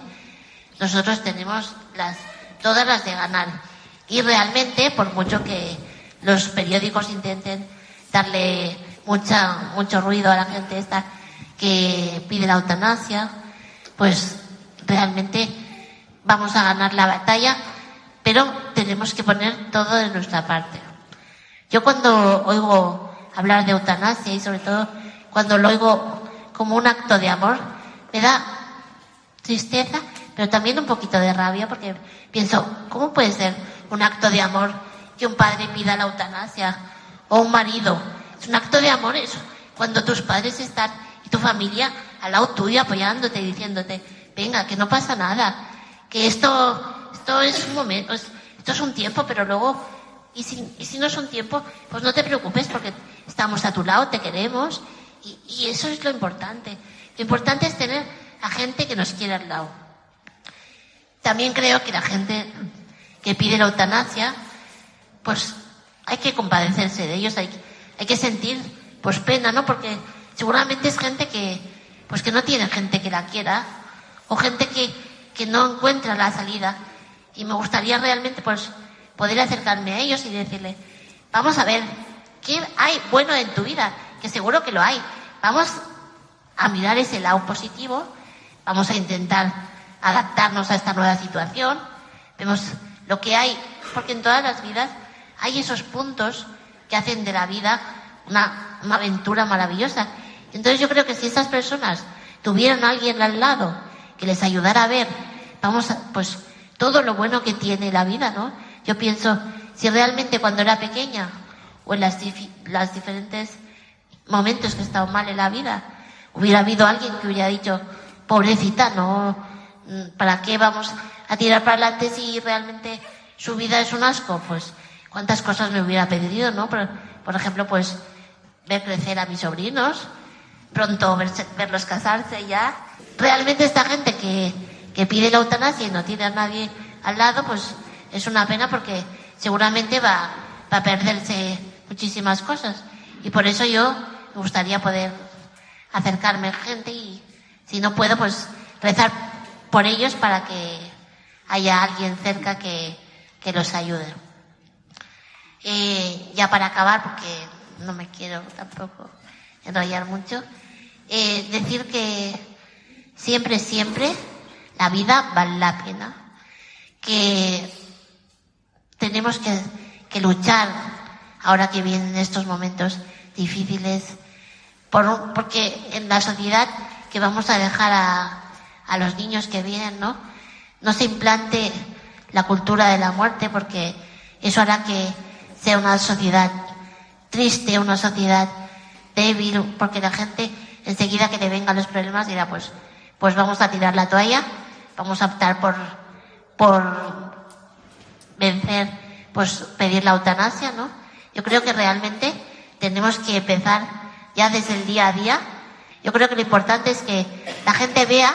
nosotros tenemos las, todas las de ganar. Y realmente, por mucho que los periódicos intenten darle mucha, mucho ruido a la gente esta que pide la eutanasia, pues realmente vamos a ganar la batalla, pero tenemos que poner todo de nuestra parte. Yo cuando oigo hablar de eutanasia y sobre todo cuando lo oigo como un acto de amor, me da tristeza, pero también un poquito de rabia porque pienso, ¿cómo puede ser un acto de amor que un padre pida la eutanasia o un marido? Es un acto de amor eso, cuando tus padres están y tu familia al lado tuyo apoyándote y diciéndote, venga, que no pasa nada, que esto, esto es un momento, esto es un tiempo, pero luego, y si, y si no es un tiempo, pues no te preocupes porque estamos a tu lado, te queremos, y, y eso es lo importante. Lo importante es tener a gente que nos quiere al lado. También creo que la gente que pide la eutanasia, pues hay que compadecerse de ellos, hay, hay que sentir pues pena, ¿no? Porque seguramente es gente que, pues que no tiene gente que la quiera, o gente que, que no encuentra la salida. Y me gustaría realmente pues poder acercarme a ellos y decirle, vamos a ver, ¿qué hay bueno en tu vida? Que seguro que lo hay. Vamos a mirar ese lado positivo, vamos a intentar adaptarnos a esta nueva situación, vemos lo que hay, porque en todas las vidas hay esos puntos que hacen de la vida una, aventura maravillosa. Entonces yo creo que si esas personas tuvieran a alguien al lado que les ayudara a ver, vamos a, pues todo lo bueno que tiene la vida, ¿no? Yo pienso, si realmente cuando era pequeña o en las, las diferentes momentos que he estado mal en la vida, hubiera habido alguien que hubiera dicho, pobrecita, no, ¿para qué vamos a tirar para adelante si realmente su vida es un asco? Pues, ¿cuántas cosas me hubiera pedido, no? Por, ejemplo, pues, ver crecer a mis sobrinos, pronto verlos casarse ya. Realmente esta gente que, pide la eutanasia y no tiene a nadie al lado, pues es una pena porque seguramente va, va a perderse muchísimas cosas. Y por eso yo me gustaría poder acercarme a gente y si no puedo, pues rezar por ellos para que haya alguien cerca que los ayude. Eh, ya para acabar, porque no me quiero tampoco enrollar mucho, eh, decir que siempre, siempre la vida vale la pena. que tenemos que, que luchar ahora que vienen estos momentos difíciles, por, porque en la sociedad que vamos a dejar a, a los niños que vienen, ¿no? No se implante la cultura de la muerte porque eso hará que sea una sociedad triste, una sociedad débil, porque la gente enseguida que le vengan los problemas dirá pues, pues vamos a tirar la toalla, vamos a optar por, por vencer, pues pedir la eutanasia, ¿no? Yo creo que realmente tenemos que empezar ya desde el día a día. Yo creo que lo importante es que la gente vea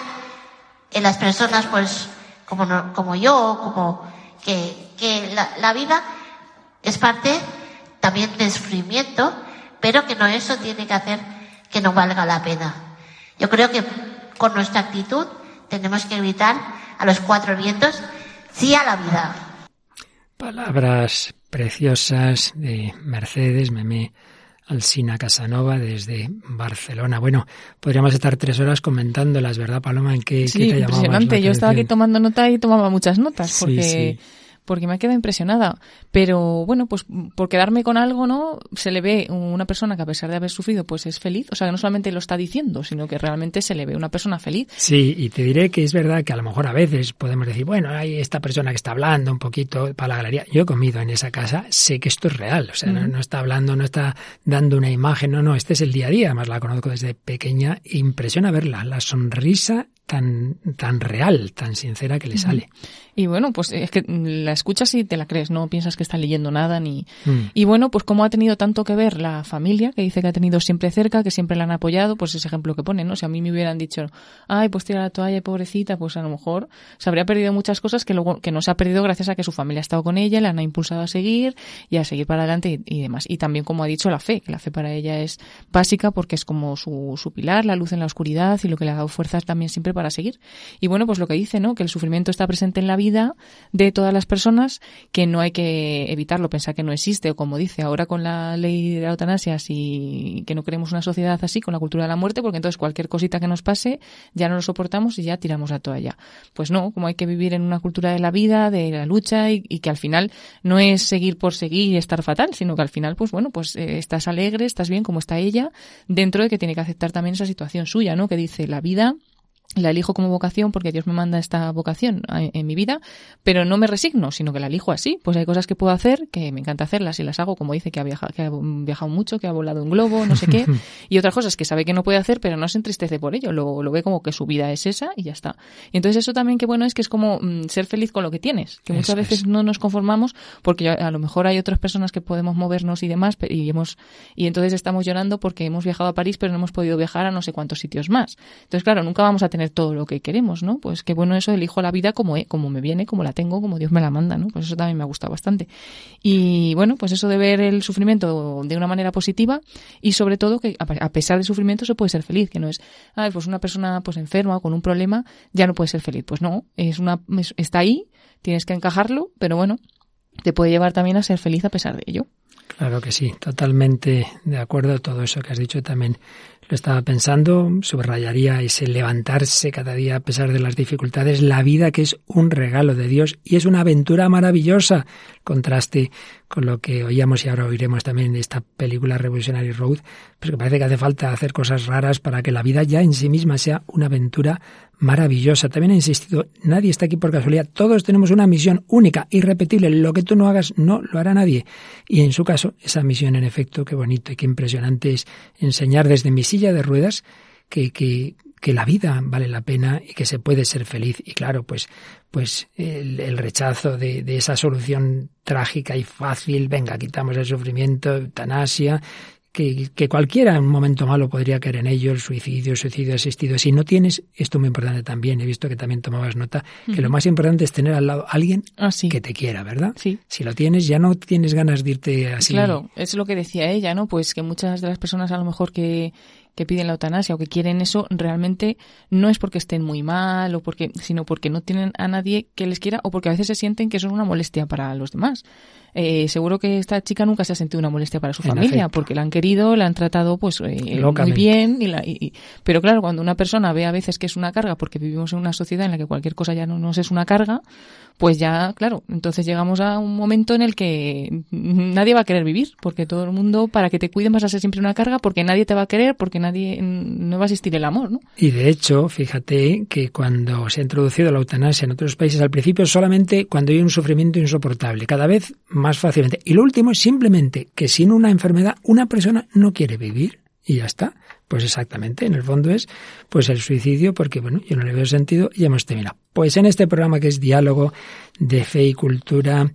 en las personas, pues, como, como yo, como que, que la, la vida es parte también del sufrimiento, pero que no eso tiene que hacer que no valga la pena. Yo creo que con nuestra actitud tenemos que evitar a los cuatro vientos sí a la vida. Palabras preciosas de Mercedes Memé Alsina Casanova desde Barcelona. Bueno, podríamos estar tres horas comentándolas, ¿verdad, Paloma? ¿En qué, sí, qué te impresionante. Yo estaba aquí tomando nota y tomaba muchas notas porque... Sí, sí porque me ha quedado impresionada. Pero bueno, pues por quedarme con algo, ¿no? Se le ve una persona que a pesar de haber sufrido, pues es feliz. O sea, que no solamente lo está diciendo, sino que realmente se le ve una persona feliz. Sí, y te diré que es verdad que a lo mejor a veces podemos decir, bueno, hay esta persona que está hablando un poquito para la galería. Yo he comido en esa casa, sé que esto es real. O sea, no, no, está hablando, no está dando una imagen, no, no, este es el día a día. Además la conozco desde pequeña. Impresiona verla, la sonrisa tan, tan real, tan sincera que le sale. Y bueno, pues es que la escuchas y te la crees, no piensas que está leyendo nada ni... Mm. Y bueno, pues como ha tenido tanto que ver la familia, que dice que ha tenido siempre cerca, que siempre la han apoyado, pues ese ejemplo que pone, ¿no? Si a mí me hubieran dicho, ay, pues tira la toalla, pobrecita, pues a lo mejor se habría perdido muchas cosas que luego que no se ha perdido gracias a que su familia ha estado con ella, le han impulsado a seguir y a seguir para adelante y, y demás. Y también, como ha dicho, la fe, que la fe para ella es básica porque es como su, su pilar, la luz en la oscuridad y lo que le ha dado fuerzas también siempre para seguir. Y bueno, pues lo que dice, ¿no? Que el sufrimiento está presente en la vida de todas las personas, que no hay que evitarlo, pensar que no existe, o como dice ahora con la ley de la eutanasia, si que no queremos una sociedad así, con la cultura de la muerte, porque entonces cualquier cosita que nos pase ya no lo soportamos y ya tiramos la toalla. Pues no, como hay que vivir en una cultura de la vida, de la lucha, y, que al final no es seguir por seguir y estar fatal, sino que al final, pues bueno, pues eh, estás alegre, estás bien como está ella, dentro de que tiene que aceptar también esa situación suya, ¿no? Que dice la vida la elijo como vocación porque Dios me manda esta vocación en mi vida, pero no me resigno, sino que la elijo así. Pues hay cosas que puedo hacer, que me encanta hacerlas y las hago, como dice que ha viajado, que ha viajado mucho, que ha volado un globo, no sé qué, y otras cosas que sabe que no puede hacer, pero no se entristece por ello, lo, lo ve como que su vida es esa y ya está. Y entonces eso también que bueno es que es como mm, ser feliz con lo que tienes, que muchas veces no nos conformamos porque a lo mejor hay otras personas que podemos movernos y demás, y hemos y entonces estamos llorando porque hemos viajado a París, pero no hemos podido viajar a no sé cuántos sitios más. Entonces, claro, nunca vamos a tener todo lo que queremos, ¿no? Pues qué bueno eso, elijo la vida como, como me viene, como la tengo, como Dios me la manda, ¿no? Pues eso también me ha gustado bastante. Y bueno, pues eso de ver el sufrimiento de una manera positiva y sobre todo que a pesar del sufrimiento se puede ser feliz, que no es, ah, pues una persona pues enferma o con un problema ya no puede ser feliz. Pues no, es una, está ahí, tienes que encajarlo, pero bueno, te puede llevar también a ser feliz a pesar de ello. Claro que sí, totalmente de acuerdo todo eso que has dicho también lo estaba pensando, subrayaría ese levantarse cada día a pesar de las dificultades, la vida que es un regalo de Dios y es una aventura maravillosa. Contraste con lo que oíamos y ahora oiremos también de esta película Revolutionary Road, pues que parece que hace falta hacer cosas raras para que la vida ya en sí misma sea una aventura maravillosa. También he insistido, nadie está aquí por casualidad, todos tenemos una misión única, irrepetible, lo que tú no hagas no lo hará nadie. Y en su caso, esa misión en efecto, qué bonito y qué impresionante es enseñar desde mi silla de ruedas que, que, que la vida vale la pena y que se puede ser feliz. Y claro, pues, pues el, el rechazo de, de, esa solución trágica y fácil, venga, quitamos el sufrimiento, eutanasia, que, que, cualquiera en un momento malo podría caer en ello, el suicidio, el suicidio asistido. Si no tienes, esto es muy importante también, he visto que también tomabas nota, que uh -huh. lo más importante es tener al lado a alguien ah, sí. que te quiera, ¿verdad? Sí. Si lo tienes, ya no tienes ganas de irte así. Claro, es lo que decía ella, ¿no? Pues que muchas de las personas a lo mejor que, que piden la eutanasia o que quieren eso, realmente no es porque estén muy mal o porque, sino porque no tienen a nadie que les quiera o porque a veces se sienten que son una molestia para los demás. Eh, seguro que esta chica nunca se ha sentido una molestia para su familia porque la han querido, la han tratado pues eh, muy bien. Y la, y, pero claro, cuando una persona ve a veces que es una carga porque vivimos en una sociedad en la que cualquier cosa ya no nos es una carga, pues ya, claro, entonces llegamos a un momento en el que nadie va a querer vivir porque todo el mundo, para que te cuiden vas a ser siempre una carga porque nadie te va a querer, porque nadie, no va a existir el amor, ¿no? Y de hecho, fíjate que cuando se ha introducido la eutanasia en otros países al principio solamente cuando hay un sufrimiento insoportable, cada vez más fácilmente. Y lo último es simplemente que sin una enfermedad una persona no quiere vivir y ya está. Pues exactamente, en el fondo es pues el suicidio porque bueno, yo no le veo sentido y hemos terminado. Pues en este programa que es diálogo de fe y cultura,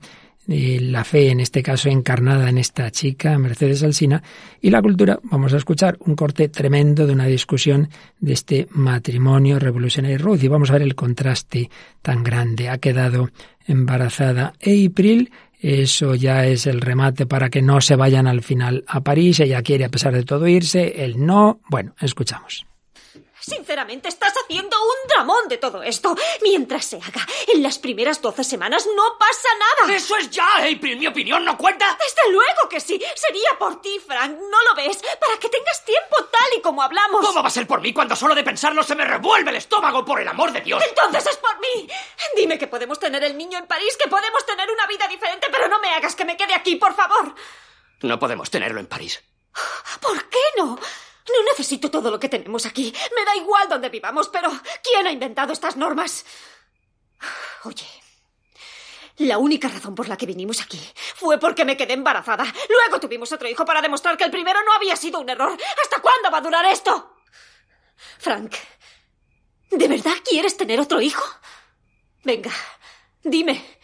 la fe en este caso encarnada en esta chica, Mercedes Alsina, y la cultura, vamos a escuchar un corte tremendo de una discusión de este matrimonio revolucionario Ruth y vamos a ver el contraste tan grande. Ha quedado embarazada April eso ya es el remate para que no se vayan al final a París. Ella quiere, a pesar de todo, irse. Él no. Bueno, escuchamos. Sinceramente, estás haciendo un dramón de todo esto. Mientras se haga, en las primeras doce semanas no pasa nada. ¡Eso es ya, April! ¿Mi opinión no cuenta? Desde luego que sí. Sería por ti, Frank. ¿No lo ves? Para que tengas tiempo tal y como hablamos. ¿Cómo va a ser por mí cuando solo de pensarlo se me revuelve el estómago, por el amor de Dios? Entonces es por mí. Dime que podemos tener el niño en París, que podemos tener una vida diferente, pero no me hagas que me quede aquí, por favor. No podemos tenerlo en París. ¿Por qué no? No necesito todo lo que tenemos aquí. Me da igual donde vivamos, pero ¿quién ha inventado estas normas? Oye, la única razón por la que vinimos aquí fue porque me quedé embarazada. Luego tuvimos otro hijo para demostrar que el primero no había sido un error. ¿Hasta cuándo va a durar esto? Frank, ¿de verdad quieres tener otro hijo? Venga, dime.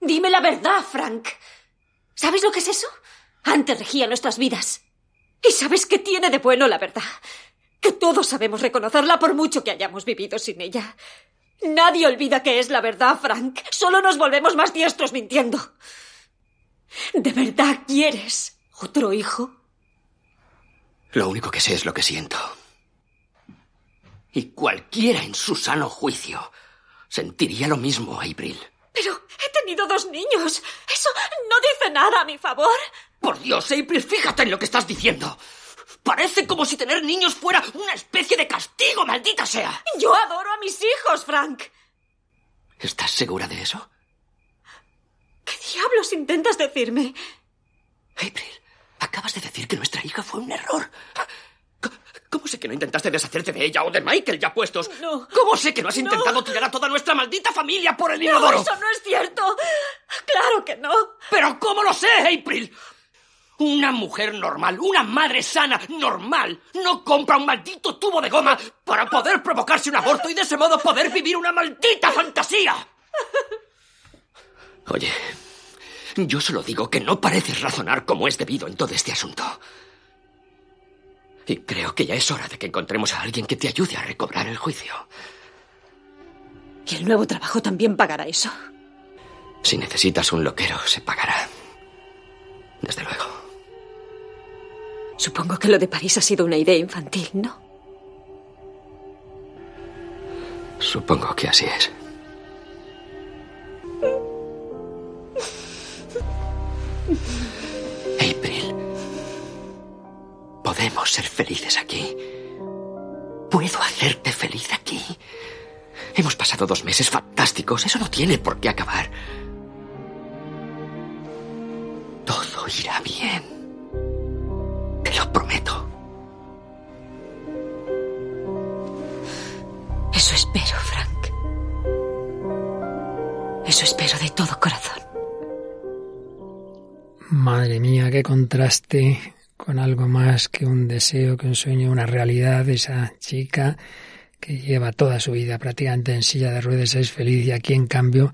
Dime la verdad, Frank. ¿Sabes lo que es eso? Antes regía nuestras vidas. ¿Y sabes qué tiene de bueno la verdad? Que todos sabemos reconocerla por mucho que hayamos vivido sin ella. Nadie olvida que es la verdad, Frank. Solo nos volvemos más diestros mintiendo. ¿De verdad quieres otro hijo? Lo único que sé es lo que siento. Y cualquiera en su sano juicio sentiría lo mismo, April. Pero he tenido dos niños. Eso no dice nada a mi favor. Por Dios, April, fíjate en lo que estás diciendo. Parece como si tener niños fuera una especie de castigo, maldita sea. Yo adoro a mis hijos, Frank. ¿Estás segura de eso? ¿Qué diablos intentas decirme? April, acabas de decir que nuestra hija fue un error. ¿Cómo sé que no intentaste deshacerte de ella o de Michael ya puestos? No. ¿Cómo sé que no has intentado tirar a toda nuestra maldita familia por el inodoro? No, eso no es cierto. Claro que no. ¿Pero cómo lo sé, April? Una mujer normal, una madre sana, normal, no compra un maldito tubo de goma para poder provocarse un aborto y de ese modo poder vivir una maldita fantasía. Oye, yo solo digo que no pareces razonar como es debido en todo este asunto. Y creo que ya es hora de que encontremos a alguien que te ayude a recobrar el juicio. Y el nuevo trabajo también pagará eso. Si necesitas un loquero, se pagará. Desde luego. Supongo que lo de París ha sido una idea infantil, ¿no? Supongo que así es. April. Podemos ser felices aquí. Puedo hacerte feliz aquí. Hemos pasado dos meses fantásticos. Eso no tiene por qué acabar. Todo irá bien. Te lo prometo. Eso espero, Frank. Eso espero de todo corazón. Madre mía, qué contraste con algo más que un deseo, que un sueño, una realidad. Esa chica que lleva toda su vida prácticamente en silla de ruedas es feliz y aquí en cambio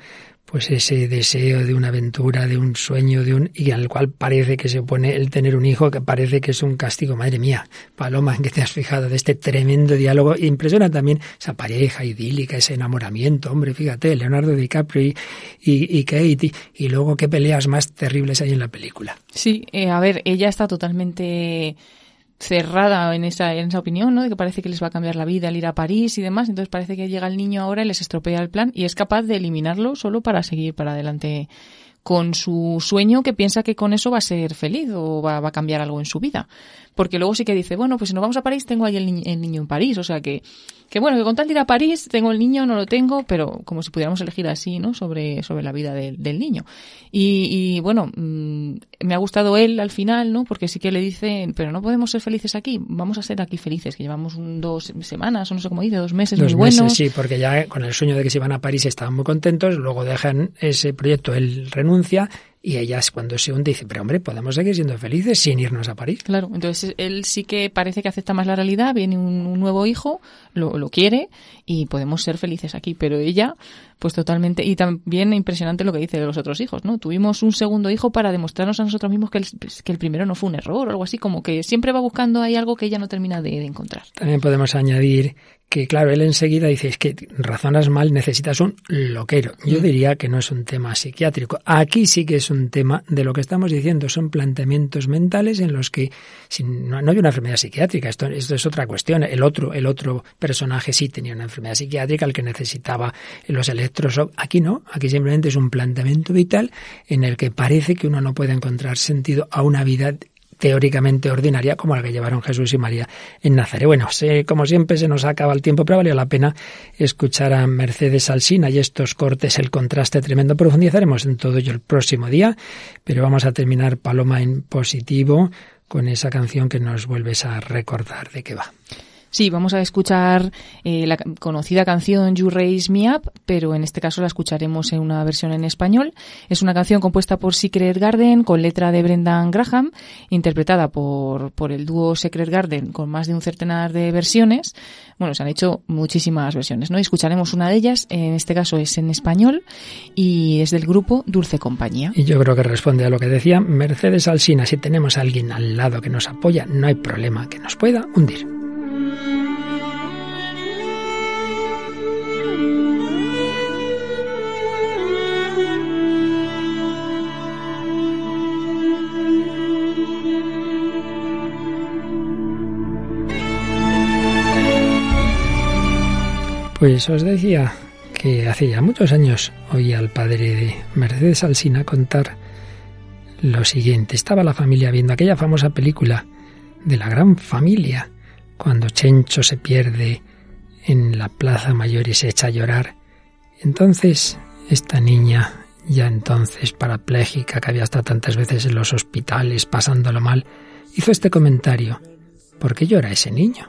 pues ese deseo de una aventura, de un sueño, de un y al cual parece que se opone el tener un hijo, que parece que es un castigo. Madre mía, Paloma, ¿en qué te has fijado de este tremendo diálogo? Impresiona también esa pareja idílica, ese enamoramiento, hombre, fíjate, Leonardo DiCaprio y, y, Kate, y, luego qué peleas más terribles hay en la película. Sí, eh, a ver, ella está totalmente cerrada en esa, en esa opinión, ¿no? De que parece que les va a cambiar la vida al ir a París y demás. Entonces parece que llega el niño ahora y les estropea el plan y es capaz de eliminarlo solo para seguir para adelante con su sueño que piensa que con eso va a ser feliz o va, va a cambiar algo en su vida. Porque luego sí que dice, bueno, pues si nos vamos a París tengo ahí el, ni- el niño en París. O sea que, que bueno, que con tal de ir a París tengo el niño, no lo tengo, pero como si pudiéramos elegir así, ¿no? Sobre, sobre la vida del, del niño. Y, y, bueno, mm, me ha gustado él al final, ¿no? Porque sí que le dice, pero no podemos ser felices aquí, vamos a ser aquí felices, que llevamos un, dos semanas, o no sé cómo dice, dos meses Dos muy meses, buenos. sí, porque ya con el sueño de que se iban a París estaban muy contentos, luego dejan ese proyecto, él renuncia pronuncia y ella es cuando se hunde dice, pero hombre, podemos seguir siendo felices sin irnos a París. Claro, entonces él sí que parece que acepta más la realidad, viene un, un nuevo hijo, lo, lo quiere y podemos ser felices aquí, pero ella, pues totalmente, y también impresionante lo que dice de los otros hijos, ¿no? Tuvimos un segundo hijo para demostrarnos a nosotros mismos que el, que el primero no fue un error o algo así, como que siempre va buscando ahí algo que ella no termina de, de encontrar. También podemos añadir que, claro, él enseguida dice, es que razonas mal, necesitas un loquero. Yo diría que no es un tema psiquiátrico. Aquí sí que es un tema de lo que estamos diciendo, son planteamientos mentales en los que si no, no hay una enfermedad psiquiátrica, esto, esto es otra cuestión. El otro, el otro personaje sí tenía una enfermedad psiquiátrica, el que necesitaba los electros. Aquí no, aquí simplemente es un planteamiento vital en el que parece que uno no puede encontrar sentido a una vida teóricamente ordinaria como la que llevaron Jesús y María en Nazaret. Bueno, sé, como siempre se nos acaba el tiempo, pero valió la pena escuchar a Mercedes Alsina y estos cortes, el contraste tremendo. Profundizaremos en todo ello el próximo día, pero vamos a terminar Paloma en positivo con esa canción que nos vuelves a recordar de qué va. Sí, vamos a escuchar eh, la conocida canción You Raise Me Up, pero en este caso la escucharemos en una versión en español. Es una canción compuesta por Secret Garden con letra de Brendan Graham, interpretada por, por el dúo Secret Garden con más de un centenar de versiones. Bueno, se han hecho muchísimas versiones, ¿no? Y escucharemos una de ellas, en este caso es en español, y es del grupo Dulce Compañía. Y yo creo que responde a lo que decía Mercedes Alsina. Si tenemos a alguien al lado que nos apoya, no hay problema que nos pueda hundir. Pues os decía que hace ya muchos años oí al padre de Mercedes Alsina contar lo siguiente. Estaba la familia viendo aquella famosa película de la gran familia, cuando Chencho se pierde en la plaza mayor y se echa a llorar. Entonces, esta niña, ya entonces parapléjica, que había estado tantas veces en los hospitales pasándolo mal, hizo este comentario. ¿Por qué llora ese niño?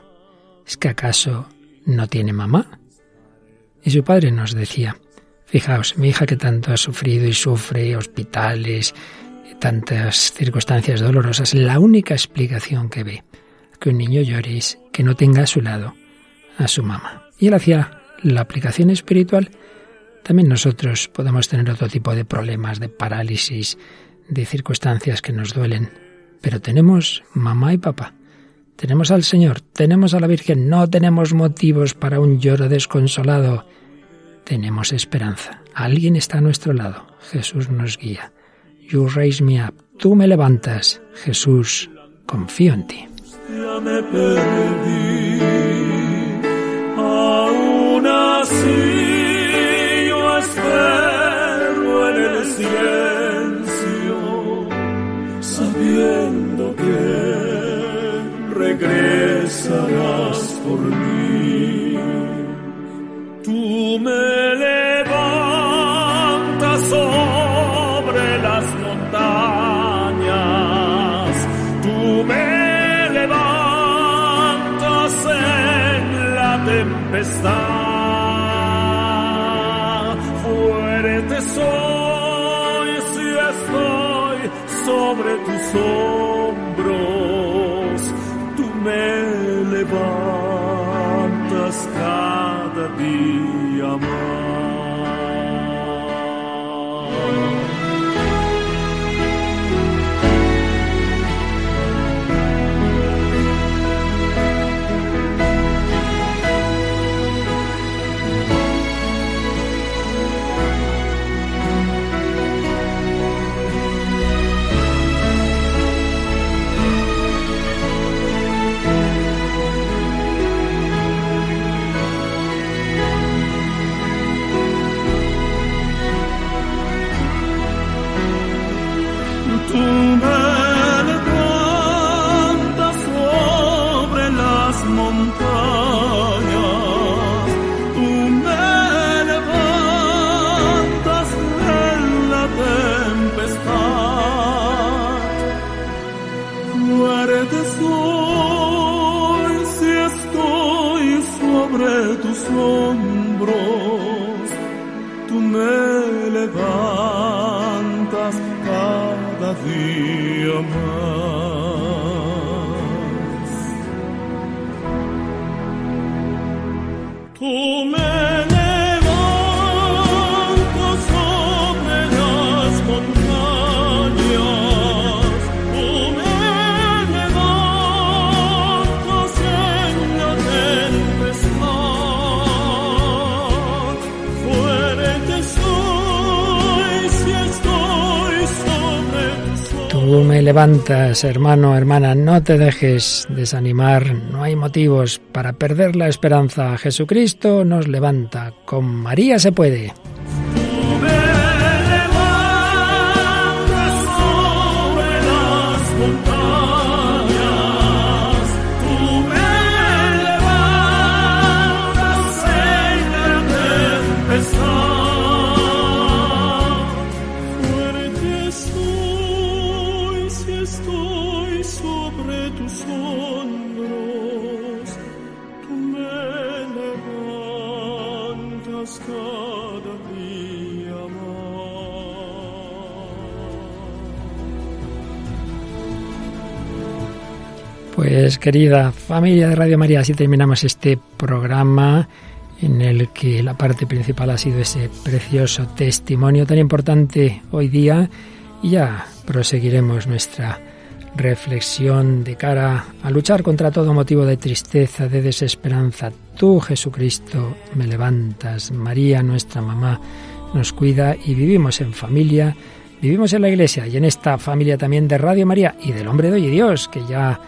¿Es que acaso no tiene mamá? Y su padre nos decía, fijaos, mi hija que tanto ha sufrido y sufre, hospitales, tantas circunstancias dolorosas, la única explicación que ve que un niño llore es que no tenga a su lado a su mamá. Y él hacía la aplicación espiritual. También nosotros podemos tener otro tipo de problemas, de parálisis, de circunstancias que nos duelen, pero tenemos mamá y papá. Tenemos al Señor, tenemos a la Virgen, no tenemos motivos para un lloro desconsolado. Tenemos esperanza. Alguien está a nuestro lado. Jesús nos guía. You raise me up. Tú me levantas. Jesús, confío en ti. Aún así espero en el silencio, sabiendo regresarás por mí. Tú me levantas sobre las montañas, tú me levantas en la tempestad. Fuerte soy si estoy sobre tus hombros, cada día levantas, hermano, hermana, no te dejes desanimar, no hay motivos para perder la esperanza. Jesucristo nos levanta, con María se puede. Pues querida familia de Radio María, así terminamos este programa en el que la parte principal ha sido ese precioso testimonio tan importante hoy día. Y ya proseguiremos nuestra reflexión de cara a luchar contra todo motivo de tristeza, de desesperanza. Tú, Jesucristo, me levantas, María, nuestra mamá, nos cuida y vivimos en familia, vivimos en la iglesia y en esta familia también de Radio María y del hombre de hoy Dios, que ya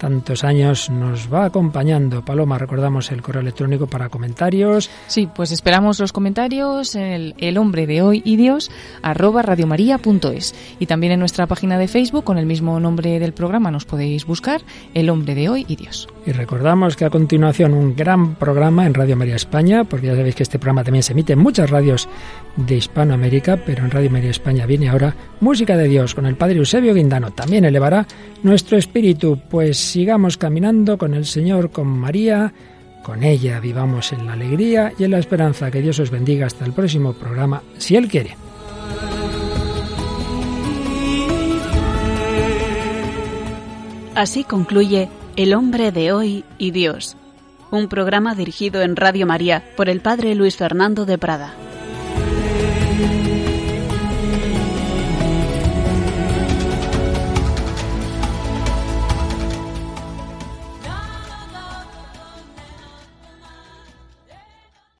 tantos años nos va acompañando. Paloma, recordamos el correo electrónico para comentarios. Sí, pues esperamos los comentarios en el, el hombre de hoy y Dios arroba radiomaria.es y también en nuestra página de Facebook con el mismo nombre del programa nos podéis buscar el hombre de hoy y Dios. Y recordamos que a continuación un gran programa en Radio María España, porque ya sabéis que este programa también se emite en muchas radios de Hispanoamérica, pero en Radio María España viene ahora Música de Dios con el Padre Eusebio Guindano. También elevará nuestro espíritu, pues sigamos caminando con el Señor, con María, con ella vivamos en la alegría y en la esperanza. Que Dios os bendiga hasta el próximo programa, si Él quiere. Así concluye El hombre de hoy y Dios, un programa dirigido en Radio María por el Padre Luis Fernando de Prada.